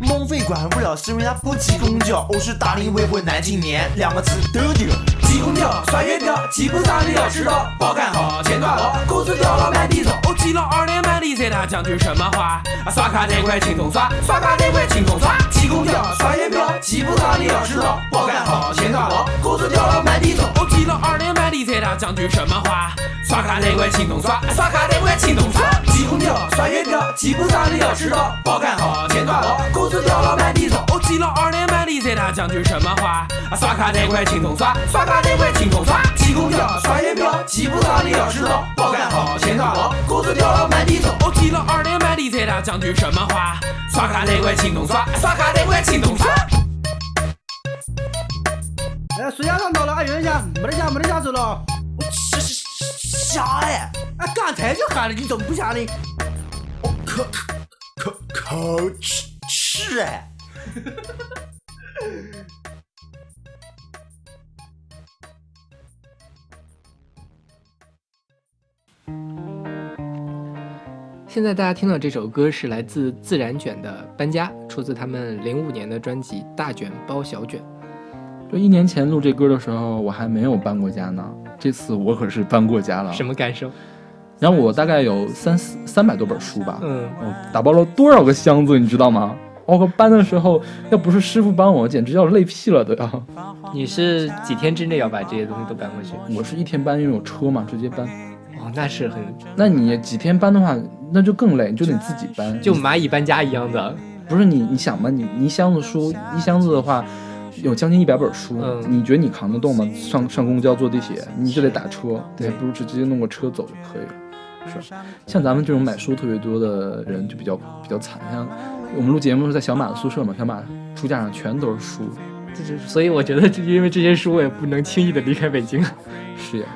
孟非管不了，是因为他不挤公交。我是大龄未婚男青年，两个字都丢。挤公交、刷月票，挤不上你要迟到。包干好，钱抓牢，工资掉了满地找。我挤了二年半的在，他讲句什么话？啊，刷卡太快，轻松刷，刷卡太快，轻松刷。挤公交、刷月票，挤不上你要迟到。包干好，钱抓牢，工资掉了满地找。我挤了二年半的在，他讲句什么话？刷卡太快，轻松刷，刷卡太快，轻松刷。挤公交、刷月票，挤不上你要迟到。包干好，钱抓牢，工资掉了满地找。我挤了二年半的菜，他讲句什么话？啊，刷卡太快，轻松刷，刷卡太快，轻松刷。挤公交、刷月票，挤不上你要迟到。包干好，钱抓牢，工资掉了满地找。我挤了二年半的菜，他讲句什么话？刷卡太快，轻松刷，刷卡太快，轻松刷。哎，水鸭上到了，哎，有人家没得下，没得下走了。下下下哎！哎，刚才就喊了，你怎么不下呢？我口口口口吃吃哎！现在大家听到这首歌是来自自然卷的《搬家》，出自他们零五年的专辑《大卷包小卷》。就一年前录这歌的时候，我还没有搬过家呢。这次我可是搬过家了。什么感受？然后我大概有三四三百多本书吧，嗯，我打包了多少个箱子，你知道吗？我靠，搬的时候要不是师傅帮我，简直要累屁了都要。你是几天之内要把这些东西都搬过去？我是一天搬，因为有车嘛，直接搬。哦，那是很那你几天搬的话，那就更累，你就得自己搬。就蚂蚁搬家一样的。不是你，你想吧，你你一箱子书，一箱子的话，有将近一百本书，嗯你觉得你扛得动吗？上上公交、坐地铁，你就得打车，对还不如直接弄个车走就可以了。是，像咱们这种买书特别多的人就比较比较惨，像我们录节目是在小马的宿舍嘛，小马书架上全都是书，这是所以我觉得，因为这些书，我也不能轻易的离开北京。是呀。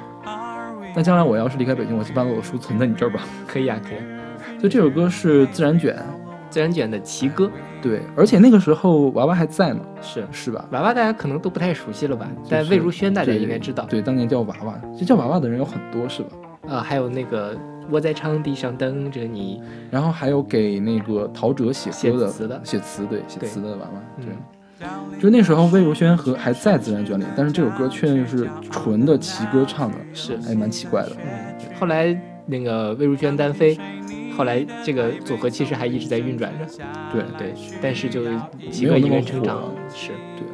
那将来我要是离开北京，我就把我的书存在你这儿吧。可以啊，可以。就这首歌是自然卷，自然卷的奇歌。对，而且那个时候娃娃还在呢，是是吧？娃娃大家可能都不太熟悉了吧？但魏如萱大家应该知道。对，当年叫娃娃，就叫娃娃的人有很多，是吧？啊，还有那个我在场地上等着你，然后还有给那个陶喆写歌的，写词的，写词对，写词的娃娃，对。嗯，就那时候魏如萱和还在自然卷里，但是这首歌却是纯的齐歌唱的，是。还蛮奇怪的。嗯，后来那个魏如萱单飞。后来这个组合其实还一直在运转着，对。对，但是就几个一人成长是。对。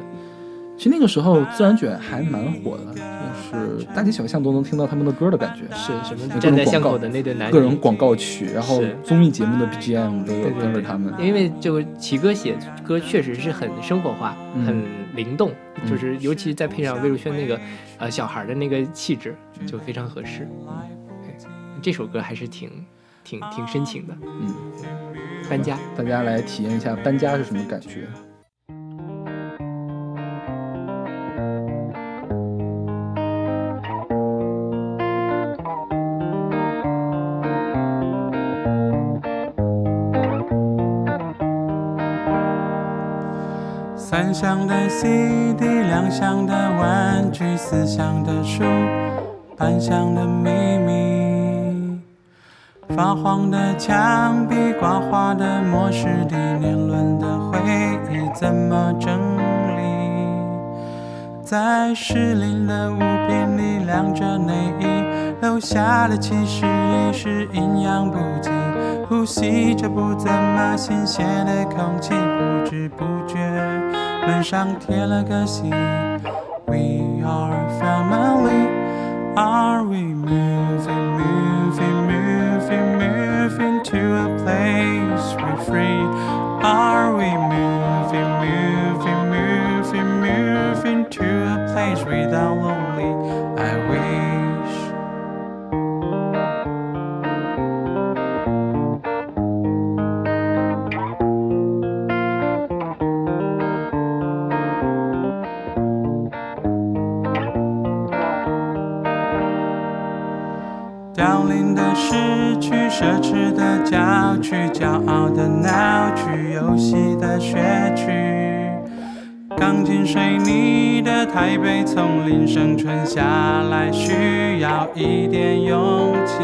其实那个时候自然卷还蛮火的，就是大街小巷都能听到他们的歌的感觉，是什么站在巷口的那对男女，各种广告曲，然后综艺节目的 BGM 都有跟着他们。因为就齐哥写歌确实是很生活化，很灵动，就是尤其再配上魏如萱那个呃小孩的那个气质，就非常合适。这首歌还是挺。挺挺深情的，嗯，搬家，大家来体验一下搬家是什么感觉。三箱的 CD，两箱的玩具，四箱的书，半箱的秘密。发黄的墙壁，刮花的磨石地，年轮的回忆怎么整理？在失灵的物品里晾着内衣，留下的其实也是营养不济，呼吸着不怎么新鲜的空气，不知不觉门上贴了个信：We are family. Are we moving, moving, 台北丛林，生存下来需要一点勇气。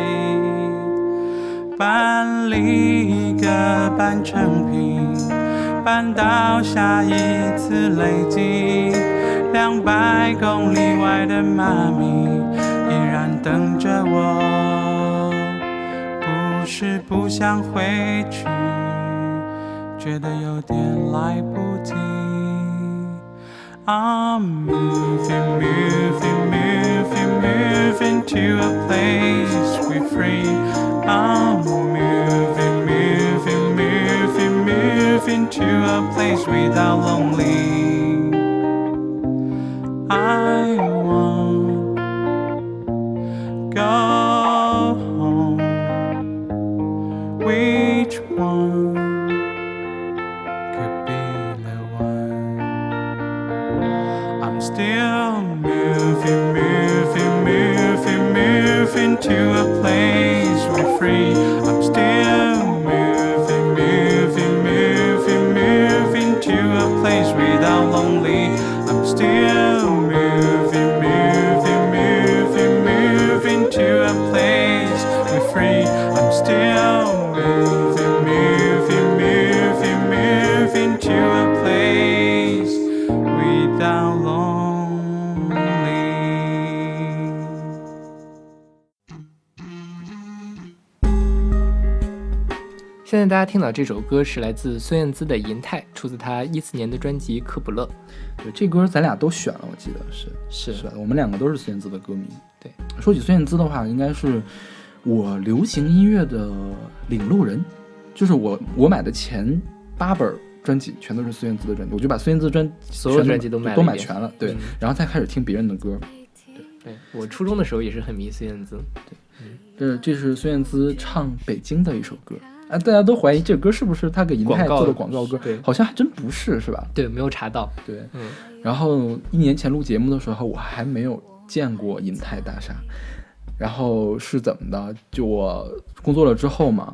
搬离一个半成品，搬到下一次累积。两百公里外的妈咪依然等着我，不是不想回去，觉得有点来不及。I'm moving, moving, moving, moving to a place we're free. I'm moving, moving, moving, moving to a place without lonely. I 在大家听到这首歌是来自孙燕姿的《银泰》，出自她一四年的专辑《科普勒》。对，这歌咱俩都选了，我记得是是是？我们两个都是孙燕姿的歌迷。对，说起孙燕姿的话，应该是我流行音乐的领路人，就是我我买的前八本专辑全都是孙燕姿的专辑，我就把孙燕姿专所有专辑都买了都买全了，对，嗯然后再开始听别人的歌。对我初中的时候也是很迷孙燕姿。对这这是孙燕姿唱北京的一首歌，啊，大家都怀疑这歌是不是他给银泰做的广告歌对，好像还真不是，是吧？对，没有查到。对。嗯，然后一年前录节目的时候，我还没有见过银泰大厦。然后是怎么的？就我工作了之后嘛，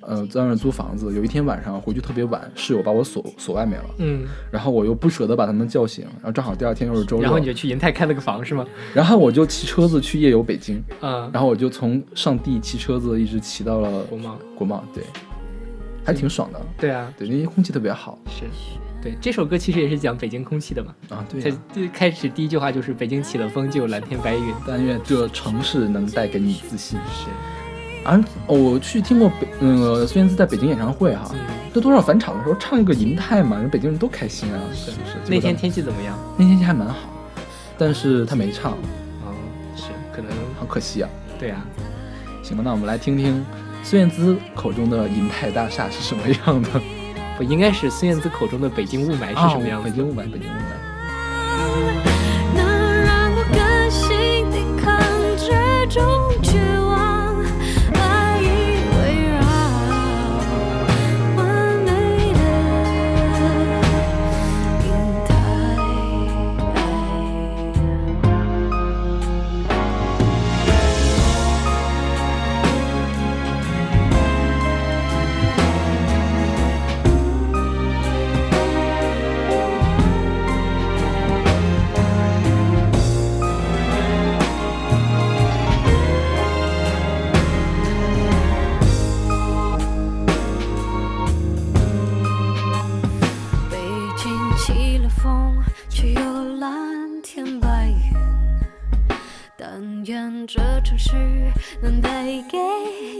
呃，在外面租房子。有一天晚上回去特别晚，室友把我锁锁外面了。嗯，然后我又不舍得把他们叫醒，然后正好第二天又是周六，然后你就去银泰开了个房是吗？然后我就骑车子去夜游北京，嗯，然后我就从上地骑车子一直骑到了国贸，国贸，对，还挺爽的。对啊，对，那些空气特别好。是，对，这首歌其实也是讲北京空气的嘛。啊，对、它最开始第一句话就是“北京起了风，就有蓝天白云”，但愿这城市能带给你自信。是。而、啊、我去听过北那个孙燕姿在北京演唱会哈，这、嗯、多少返场的时候唱一个银泰嘛，人北京人都开心啊，是不是？那天天气怎么样？那天天气还蛮好，但是他没唱。哦，是，可能好可惜啊。对啊。行吧，那我们来听听孙燕姿口中的银泰大厦是什么样的。不应该是孙燕姿口中的北京雾霾是什么样的？北京雾霾，北京雾霾。这城市能带给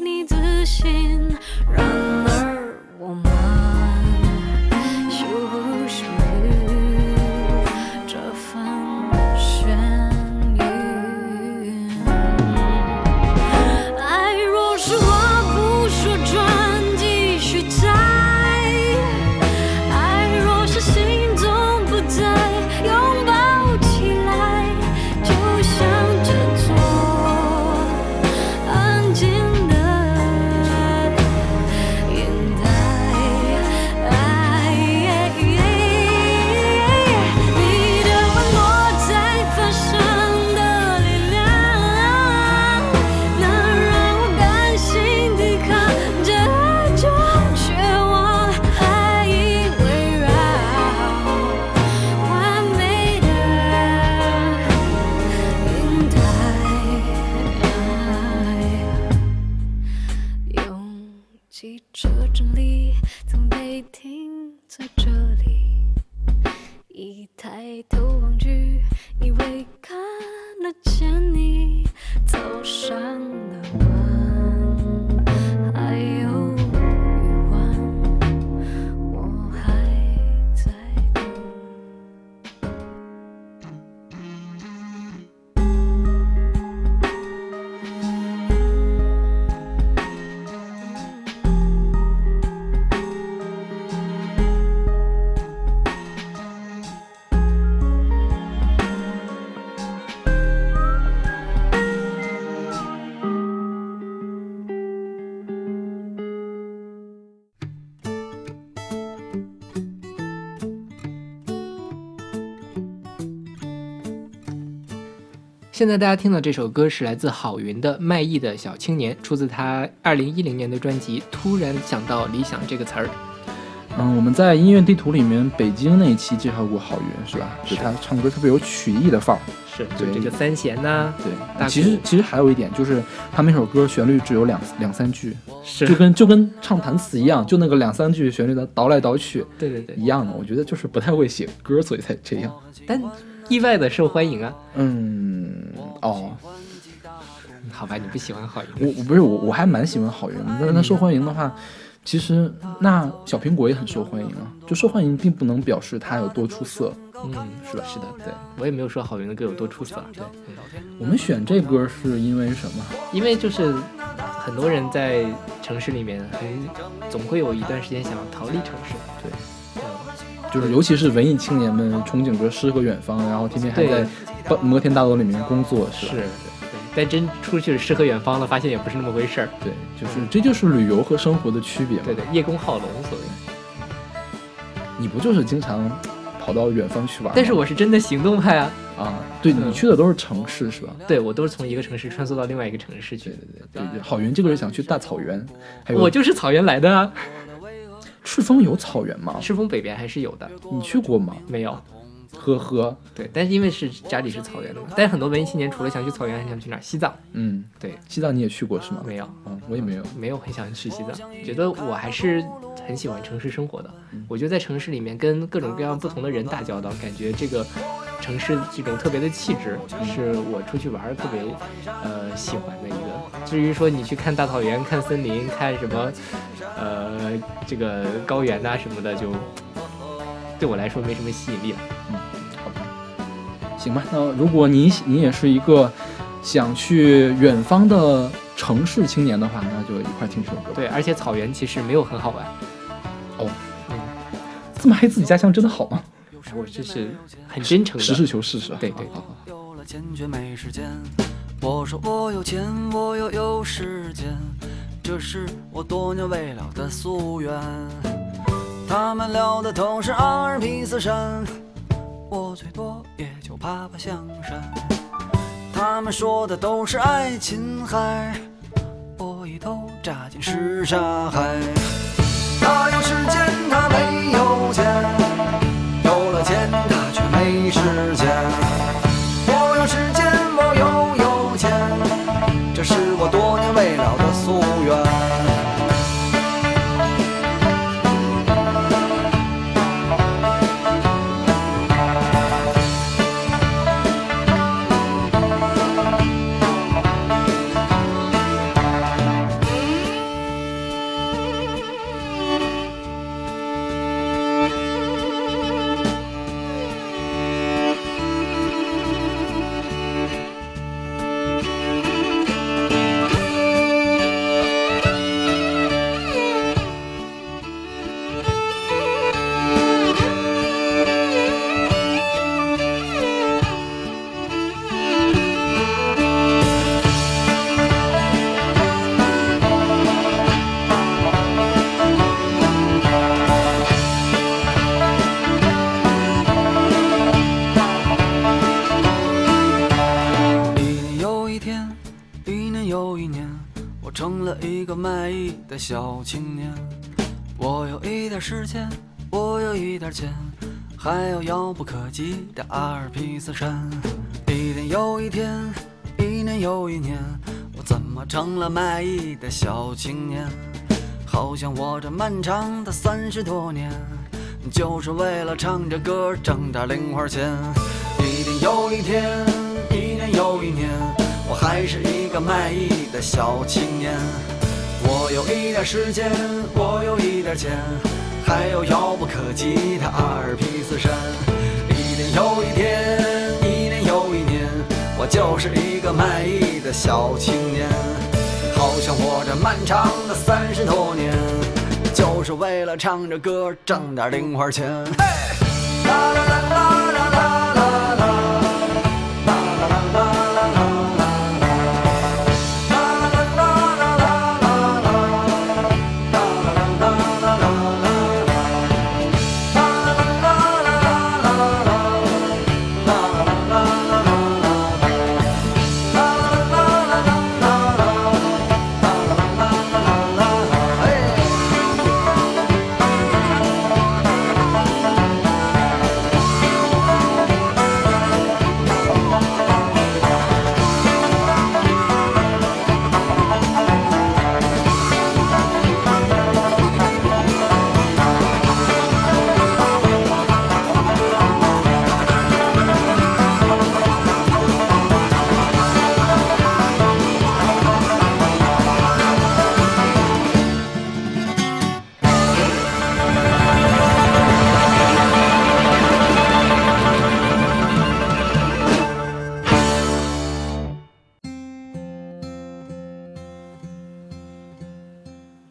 你自信。让现在大家听到这首歌是来自郝云的《卖艺的小青年》，出自他二零一零年的专辑《突然想到理想》这个词儿。嗯，我们在音乐地图里面北京那一期介绍过郝云，是吧？就他唱歌特别有曲艺的范儿。是，就这个三弦呐、对，其实其实还有一点就是，他每首歌旋律只有两两三句，是就跟就跟唱弹词一样，就那个两三句旋律的倒来倒去对对对，一样的。我觉得就是不太会写歌，所以才这样。但意外的受欢迎啊。嗯，哦，好吧，你不喜欢郝云，我我不是我我还蛮喜欢郝云的，但是他受欢迎的话，其实那小苹果也很受欢迎啊。就受欢迎并不能表示它有多出色，嗯，是吧？是的，对，我也没有说郝云的歌有多出色，对，我们选这歌是因为什么？因为就是很多人在城市里面很总会有一段时间想要逃离城市，对，嗯，就是尤其是文艺青年们憧憬着诗和远方，然后天天还在摩摩天大楼里面工作，是吧？是，但真出去诗和远方了，发现也不是那么回事儿。对，就是这就是旅游和生活的区别嘛。对对，叶公好龙所谓。你不就是经常跑到远方去玩吗？但是我是真的行动派啊！啊，对你嗯去的都是城市是吧？对我都是从一个城市穿梭到另外一个城市去。对对，郝云这个人想去大草原，还有我就是草原来的啊。赤峰有草原吗？赤峰北边还是有的，你去过吗？没有。呵呵，对，但是因为是家里是草原的嘛，但是很多文艺青年除了想去草原，还想去哪儿？西藏。嗯，对，西藏你也去过是吗？没有，嗯，我也没有，没有很想去西藏。觉得我还是很喜欢城市生活的。嗯我觉得在城市里面跟各种各样不同的人打交道，感觉这个城市这种特别的气质，是我出去玩特别呃喜欢的一个。至于说你去看大草原、看森林、看什么呃这个高原呐、什么的，就对我来说没什么吸引力了。嗯，好吧，行吧。那如果你你也是一个想去远方的城市青年的话，那就一块听这首歌。对，而且草原其实没有很好玩。哦，嗯这么黑自己家乡真的好吗？我这是很真诚的，实事求是是吧？对对好好好有了钱却没时间。我说我有钱，我又有时间，这是我多年未了的夙愿。他们聊的都是阿尔卑斯山，我最多也就爬爬象山。他们说的都是爱琴海，我一头扎进什刹海。他有时间，他没有钱，时间，我有一点钱，还有遥不可及的阿尔卑斯山。一年又一天，一年又一年，我怎么成了卖艺的小青年？好像我这漫长的三十多年，就是为了唱着歌挣点零花钱。一年又一天，一年又一年，我还是一个卖艺的小青年。我有一点时间，我有一点钱，还有遥不可及的阿尔卑斯山。一年又一天，一年又一年，我就是一个卖艺的小青年。好像我这漫长的三十多年，就是为了唱着歌挣点零花钱。嘿啦啦啦啦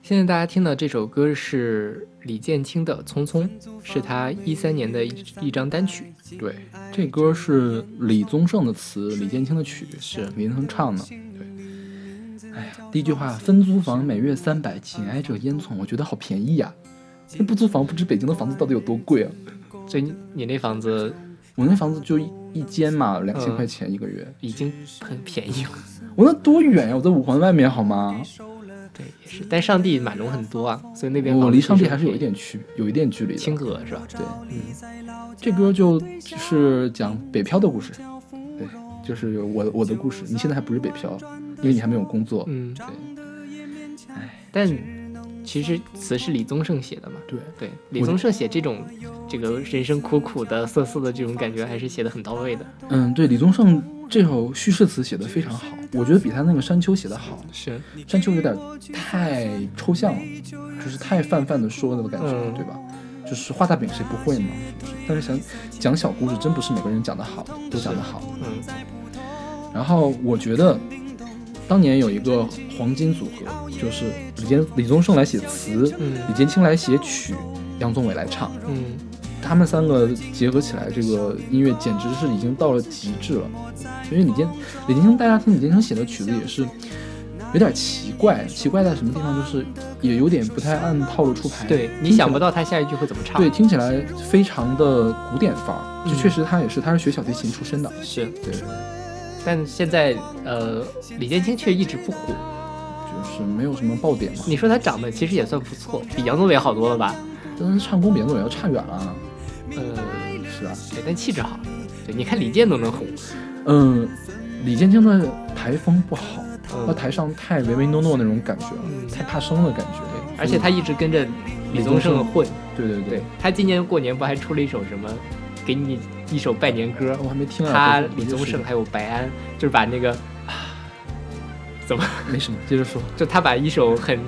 现在大家听到这首歌是李建清的《匆匆》，是他一三年的一一张单曲。对，这歌是李宗盛的词，李建清的曲，是李宗盛唱的。对，哎呀，第一句话，分租房每月三百，紧挨着烟囱，我觉得好便宜呀、那不租房不知北京的房子到底有多贵啊！所以你你那房子我那房子就一一间嘛，两千嗯块钱一个月，已经很便宜了。我那多远呀、我在五环外面好吗？对，也是，但上帝马龙很多啊，所以那边我离上帝还是有一点区，有一点距离的。清河是吧？对，嗯，这歌就是讲北漂的故事，对，就是我我的故事。你现在还不是北漂，因为你还没有工作。嗯，对，但其实词是李宗盛写的嘛？对对，李宗盛写这种这个人生苦苦的、涩涩的这种感觉，还是写的很到位的。嗯，对，李宗盛这首叙事词写的非常好，我觉得比他那个山丘写的好。是，山丘有点太抽象了，就是太泛泛的说了的感觉，嗯对吧？就是画大饼谁不会呢？是不是？但是想讲小故事，真不是每个人讲得好，都讲得好。嗯，然后我觉得，当年有一个黄金组合，就是李建李宗盛来写词，嗯李建清来写曲，杨宗纬来唱，嗯，他们三个结合起来，这个音乐简直是已经到了极致了。因为李建李建清，大家听李建清写的曲子也是有点奇怪，奇怪在什么地方？就是也有点不太按套路出牌。对你想不到他下一句会怎么唱。对，听起来非常的古典范儿。就嗯确实他也是，他是学小提琴出身的。是，对，但现在呃，李建清却一直不火。就是没有什么爆点嘛。你说他长得其实也算不错，比杨宗纬好多了吧？但是唱功比杨宗纬要差远了。呃，是啊，对，但气质好。对，你看李健都能红。嗯，李健真的台风不好，嗯他台上太唯唯诺诺那种感觉了，太怕生的感觉。而且他一直跟着李宗盛混。对对对，他今年过年不还出了一首什么？给你一首拜年歌，我还没听啊。他李宗盛还有白安，就是把那个怎么 没什么，接着说。就他把一首很，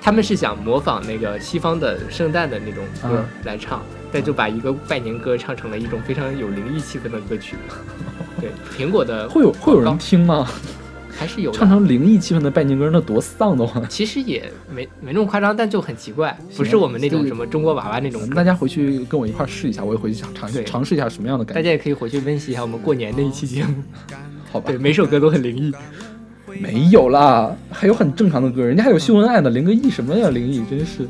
他们是想模仿那个西方的圣诞的那种歌嗯来唱，但就把一个拜年歌唱成了一种非常有灵异气氛的歌曲。对，苹果的会有会有人听吗？还是有唱成灵异气氛的拜年歌，那多丧的慌。其实也没没那么夸张，但就很奇怪，不是我们那种什么中国娃娃那种。大家回去跟我一块儿试一下，我也回去尝尝对尝试一下什么样的感觉。大家也可以回去温习一下我们过年那一期节目。好吧对，，每首歌都很灵异。没有啦，还有很正常的歌，人家还有秀恩爱呢，零个亿什么呀？灵异真是。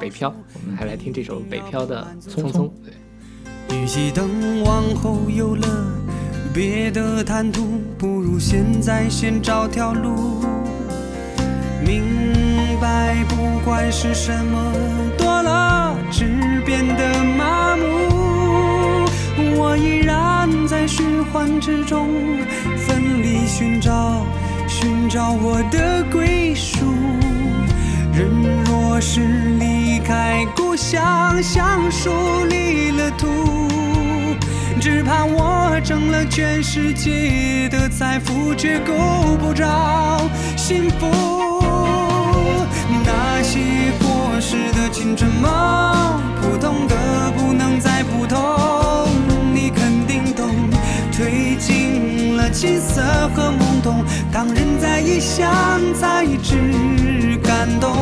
北漂，我们还来听这首北漂的《匆匆》。对，与其等往后有了别的谈吐，不如现在先找条路。明白，不管是什么多了，只变得麻木。我依然在循环之中，奋力寻找，寻找我的归属。人若是离开故乡，像树离了土，只怕我挣了全世界的财富，却够不着幸福。那些过时的青春梦，普通的不能再普通，青涩和懵懂，当人在异乡才知感动。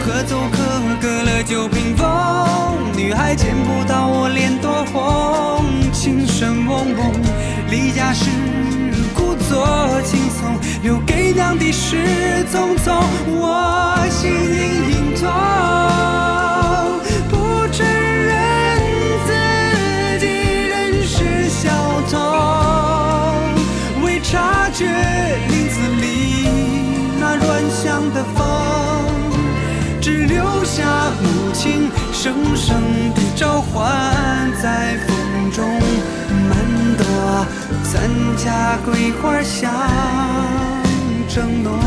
合奏可隔了酒瓶风，女孩见不到我脸多红，情深蒙蒙，离家时故作轻松，留给娘的是匆匆，我心隐隐痛，的风。只留下母亲声声的召唤，在风中漫朵咱家桂花香正浓。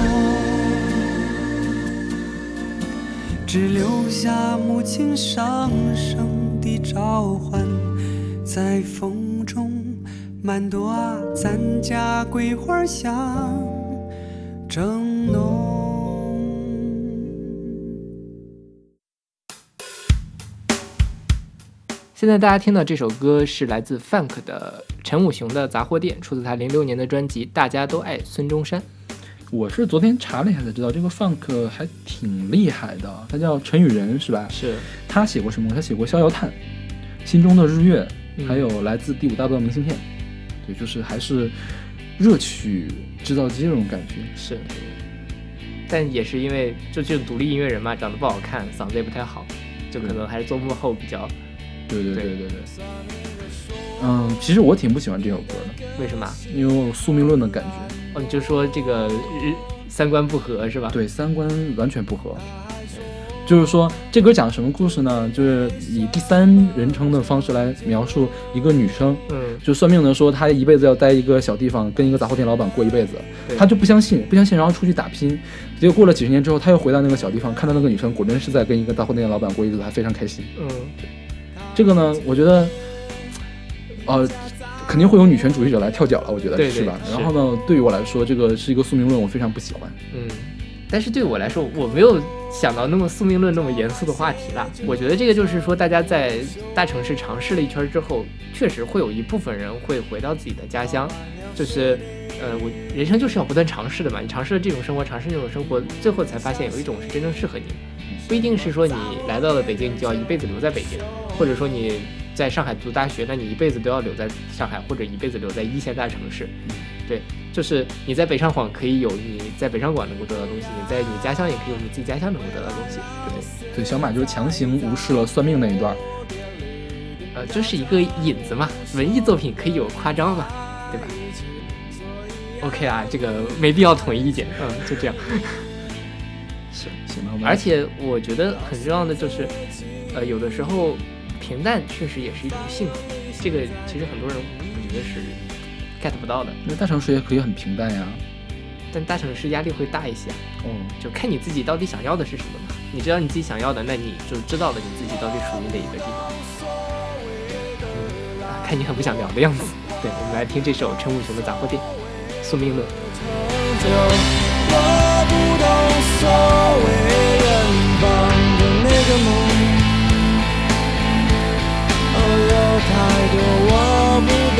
只留下母亲声声的召唤，在风中漫朵啊咱家桂花香正浓。现在大家听到这首歌是来自 Funk 的陈武雄的《杂货店》，出自他零六年的专辑《大家都爱孙中山》。我是昨天查了一下才知道，这个 Funk 还挺厉害的，他叫陈宇仁是吧？是，他写过什么？他写过《逍遥叹》《心中的日月》，嗯还有来自第五大道明信片。对，就是还是热曲制造机这种感觉。是，但也是因为就这种独立音乐人嘛，长得不好看，嗓子也不太好，就可能还是做幕后比较。对对对对对对。嗯，其实我挺不喜欢这首歌的，为什么？因为我有宿命论的感觉。哦，你就说这个三观不合是吧？对，三观完全不合。就是说，这歌讲什么故事呢？就是以第三人称的方式来描述一个女生，嗯，就算命的说她一辈子要待一个小地方，跟一个杂货店老板过一辈子，对她就不相信，不相信，然后出去打拼，结果过了几十年之后，她又回到那个小地方，看到那个女生果真是在跟一个杂货店老板过日子，还非常开心。嗯，这个呢，我觉得，呃，肯定会有女权主义者来跳脚了，我觉得是吧？然后呢，对于我来说，这个是一个宿命论，我非常不喜欢。嗯，但是对我来说，我没有想到那么宿命论那么严肃的话题啦。我觉得这个就是说，大家在大城市尝试了一圈之后，确实会有一部分人会回到自己的家乡，就是。呃，我人生就是要不断尝试的嘛。你尝试了这种生活，尝试那种生活，最后才发现有一种是真正适合你的。不一定是说你来到了北京，你就要一辈子留在北京，或者说你在上海读大学，那你一辈子都要留在上海，或者一辈子留在一线大城市。对，就是你在北上广可以有你在北上广能够得到的东西，你在你家乡也可以有你自己家乡能够得到的东西，对对？小马就是强行无视了算命那一段。呃，就是一个引子嘛，文艺作品可以有夸张嘛，对吧？OK 啊，这个没必要统一意见，嗯，就这样。是，行吧，我而且我觉得很重要的就是，呃，有的时候平淡确实也是一种幸福。这个其实很多人我觉得是 get 不到的。那大城市也可以很平淡呀。但大城市压力会大一些，哦，就看你自己到底想要的是什么嘛。你知道你自己想要的，那你就知道了你自己到底属于哪一个地方。嗯啊看你很不想聊的样子。对，我们来听这首陈武雄的《杂货店》，宿命论。我不懂所谓远方的那个梦，太多我不，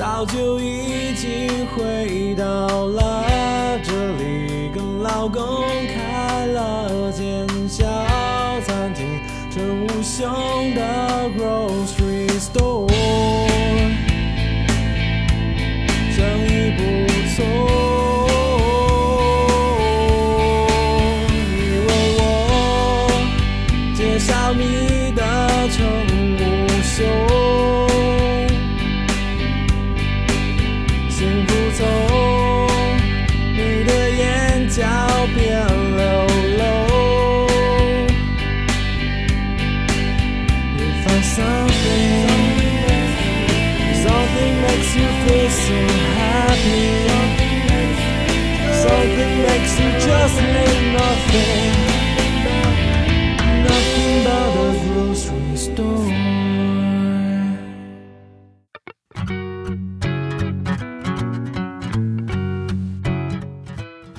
早就已经回到了这里，跟老公开了间小餐厅，陈无熊的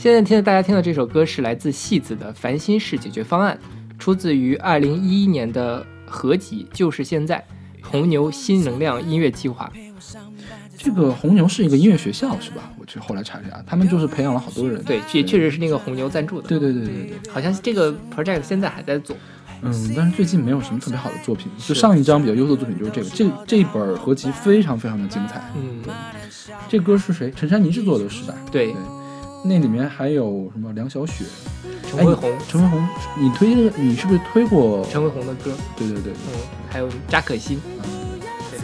现在听的大家听的这首歌是来自戏子的《烦心事解决方案》，出自于二零一一年的合集《就是现在》。红牛新能量音乐计划。这个红牛是一个音乐学校是吧？我去后来查了一下，他们就是培养了好多人。对，也确实是那个红牛赞助的。对对对对对，好像这个 project 现在还在做。嗯，但是最近没有什么特别好的作品。就上一张比较优秀的作品就是这个，这这一本合集非常非常的精彩。嗯，这歌是谁？陈珊妮制作的是吧？对，那里面还有什么梁小雪、陈慧红、陈慧红，你推这个，你是不是推过陈慧红的歌？对对对，嗯，还有扎可欣。对，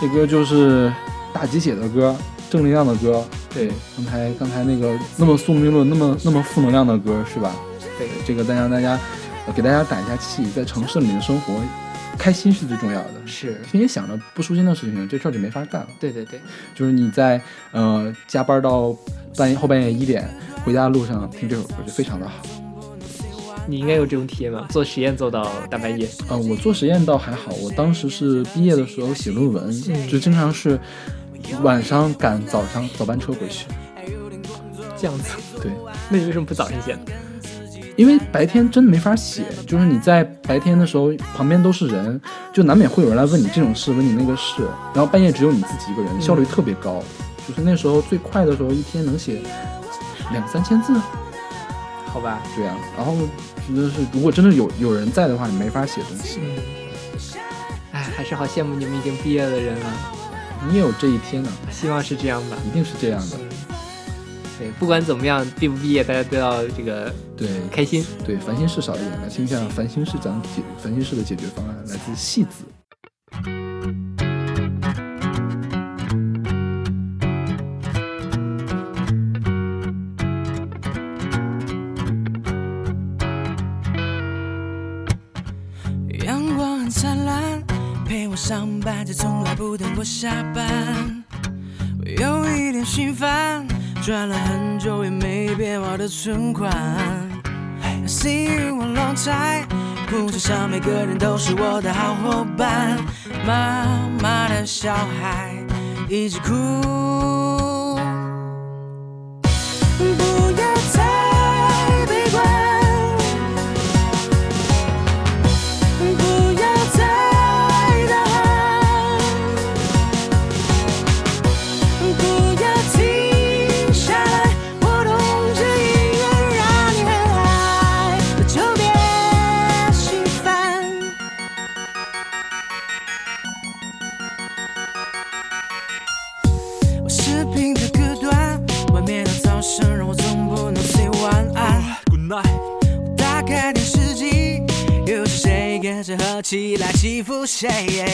这歌就是大鸡血的歌，正能量的歌。对，刚才刚才那个那么宿命论、那么那么负能量的歌是吧？对，这个再让大家。给大家打一下气，在城市里面生活，开心是最重要的。是，天天想着不舒心的事情，这事儿就没法干了。对对对，就是你在呃加班到半夜后半夜一点回家的路上听这首歌就非常的好。你应该有这种体验吧？做实验做到大半夜？呃，我做实验倒还好，我当时是毕业的时候写论文，就经常是晚上赶早上早班车回去。这样子？对。那你为什么不早上写？因为白天真的没法写，就是你在白天的时候旁边都是人，就难免会有人来问你这种事，问你那个事，然后半夜只有你自己一个人，效率特别高。就是那时候最快的时候，一天能写两三千字，好吧？对啊，然后觉得是如果真的有有人在的话，你没法写东西。哎，还是好羡慕你们已经毕业的人了，你也有这一天呢。希望是这样吧，一定是这样的。对，不管怎么样，毕不毕业，大家都要这个对开心。对，烦心事少一点，来听一下烦心事讲解烦心事的解决方案，来自戏子。阳光很灿烂，陪我上班，却从来不等我下班，我有一点心烦。赚了很久也没变化的存款，See you a long time，公车上每个人都是我的好伙伴。妈妈的小孩一直哭。起来欺负谁？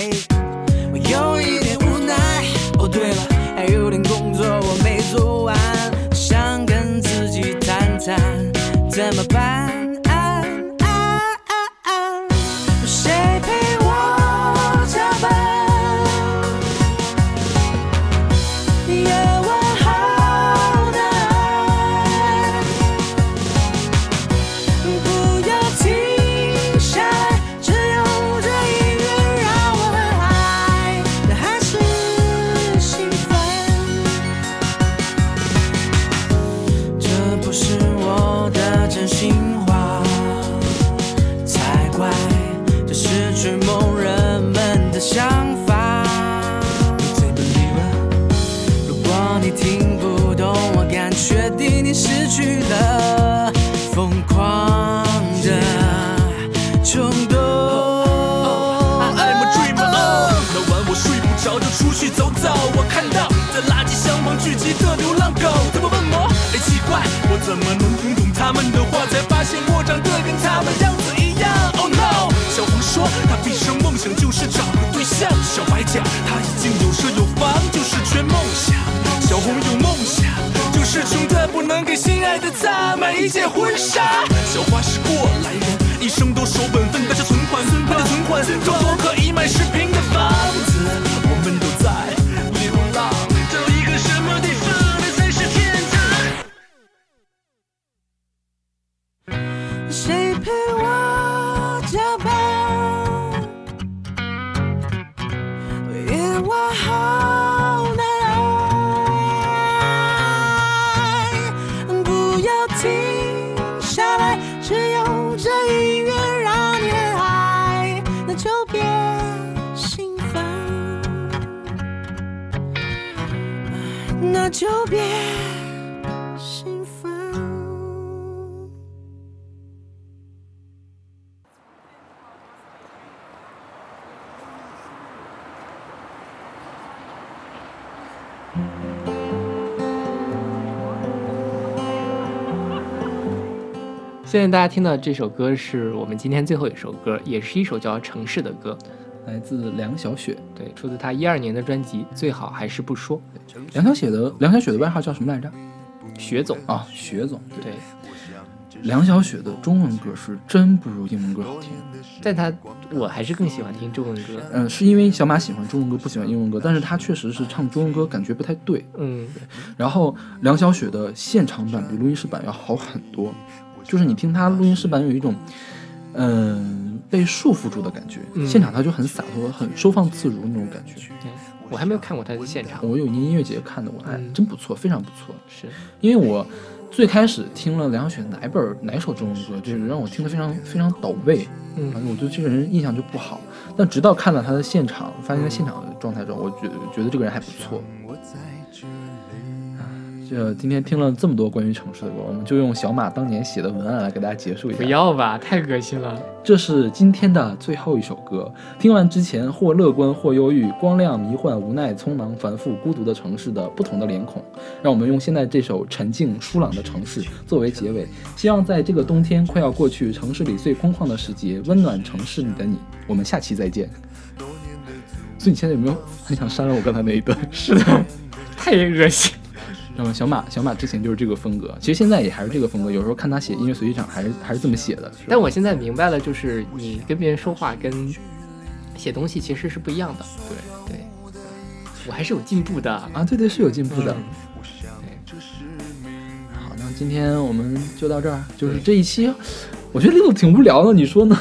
你失去了疯狂的冲动。I'm dreamer、oh,。那晚我睡不着，就出去走走。我看到在垃圾箱旁聚集的流浪狗，他们问我，很，奇怪，我怎么能听懂他们的话？才发现我长得跟他们样子一样。Oh no！小红说，他毕生梦想就是找个对象。小白讲，他已经有车有房，就是缺梦想。小红有梦想，就是穷。爱的再买一件婚纱。小花是过来人一生都守本分但是存款他的存款够多可以买十平的房现在大家听到这首歌是我们今天最后一首歌，也是一首叫《城市》的歌，来自梁小雪。对，出自她一二年的专辑《最好还是不说》。梁小雪的梁小雪的外号叫什么来着？雪总啊，雪总。对，梁小雪的中文歌是真不如英文歌好听。但她，我还是更喜欢听中文歌。嗯，是因为小马喜欢中文歌，不喜欢英文歌，但是她确实是唱中文歌感觉不太对。嗯，对。然后梁小雪的现场版比录音室版要好很多。就是你听他录音室版有一种，嗯，被束缚住的感觉。现场他就很洒脱，很收放自如那种感觉。对，我还没有看过他的现场，我有音乐节看的，我还真不错，非常不错。是因为我最开始听了梁晓雪哪一本哪首中文歌，就是让我听得非常非常倒胃，嗯，反正我对这个人印象就不好。但直到看了他的现场，发现在现场的状态之后，我觉觉得这个人还不错。就今天听了这么多关于城市的歌，我们就用小马当年写的文案来给大家结束一下。不要吧，太恶心了。这是今天的最后一首歌。听完之前或乐观或忧郁，光亮迷幻无奈匆忙繁复孤独的城市的不同的脸孔，让我们用现在这首沉静舒朗的城市作为结尾。希望在这个冬天快要过去，城市里最空旷的时节，温暖城市里的你。我们下期再见。所以你现在有没有很想删了我刚才那一段？是的，太恶心。嗯，小马，小马之前就是这个风格，其实现在也还是这个风格。有时候看他写音乐随机场，还是还是这么写的。但我现在明白了，就是你跟别人说话跟写东西其实是不一样的。对对，我还是有进步的啊！对对，是有进步的。好，那今天我们就到这儿，就是这一期，我觉得挺无聊的，你说呢？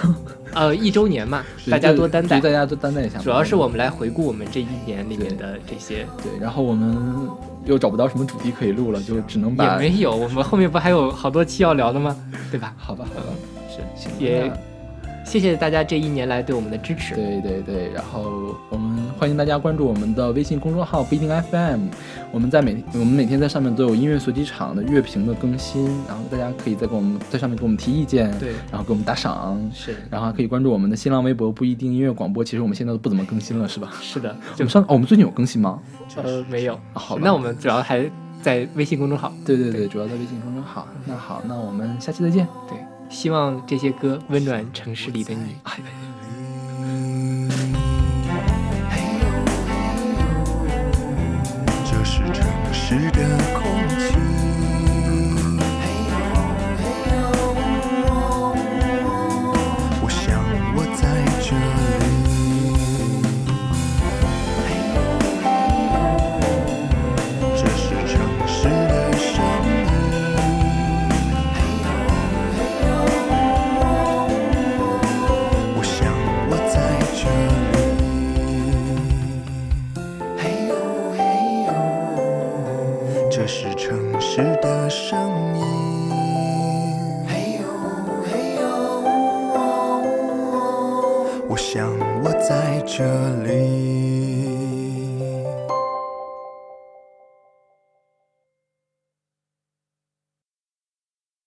呃，一周年嘛，大家多担待，大家多担待一下。主要是我们来回顾我们这一年里面的这些。对，然后我们又找不到什么主题可以录了，就只能把也没有，我们后面不还有好多期要聊的吗？对吧？好吧，好吧，是也谢谢大家这一年来对我们的支持。对对对，然后我们欢迎大家关注我们的微信公众号不一定 FM，我们在每我们每天在上面都有音乐随机场的乐评的更新，然后大家可以再给我们在上面给我们提意见，对，然后给我们打赏，是，然后还可以关注我们的新浪微博不一定音乐广播。其实我们现在都不怎么更新了，是吧？是的，我们上哦，我们最近有更新吗？呃，没有。好，那我们主要还在微信公众号。对对对，主要在微信公众号。那好，那我们下期再见。对。希望这些歌温暖城市里的你。这是城市的空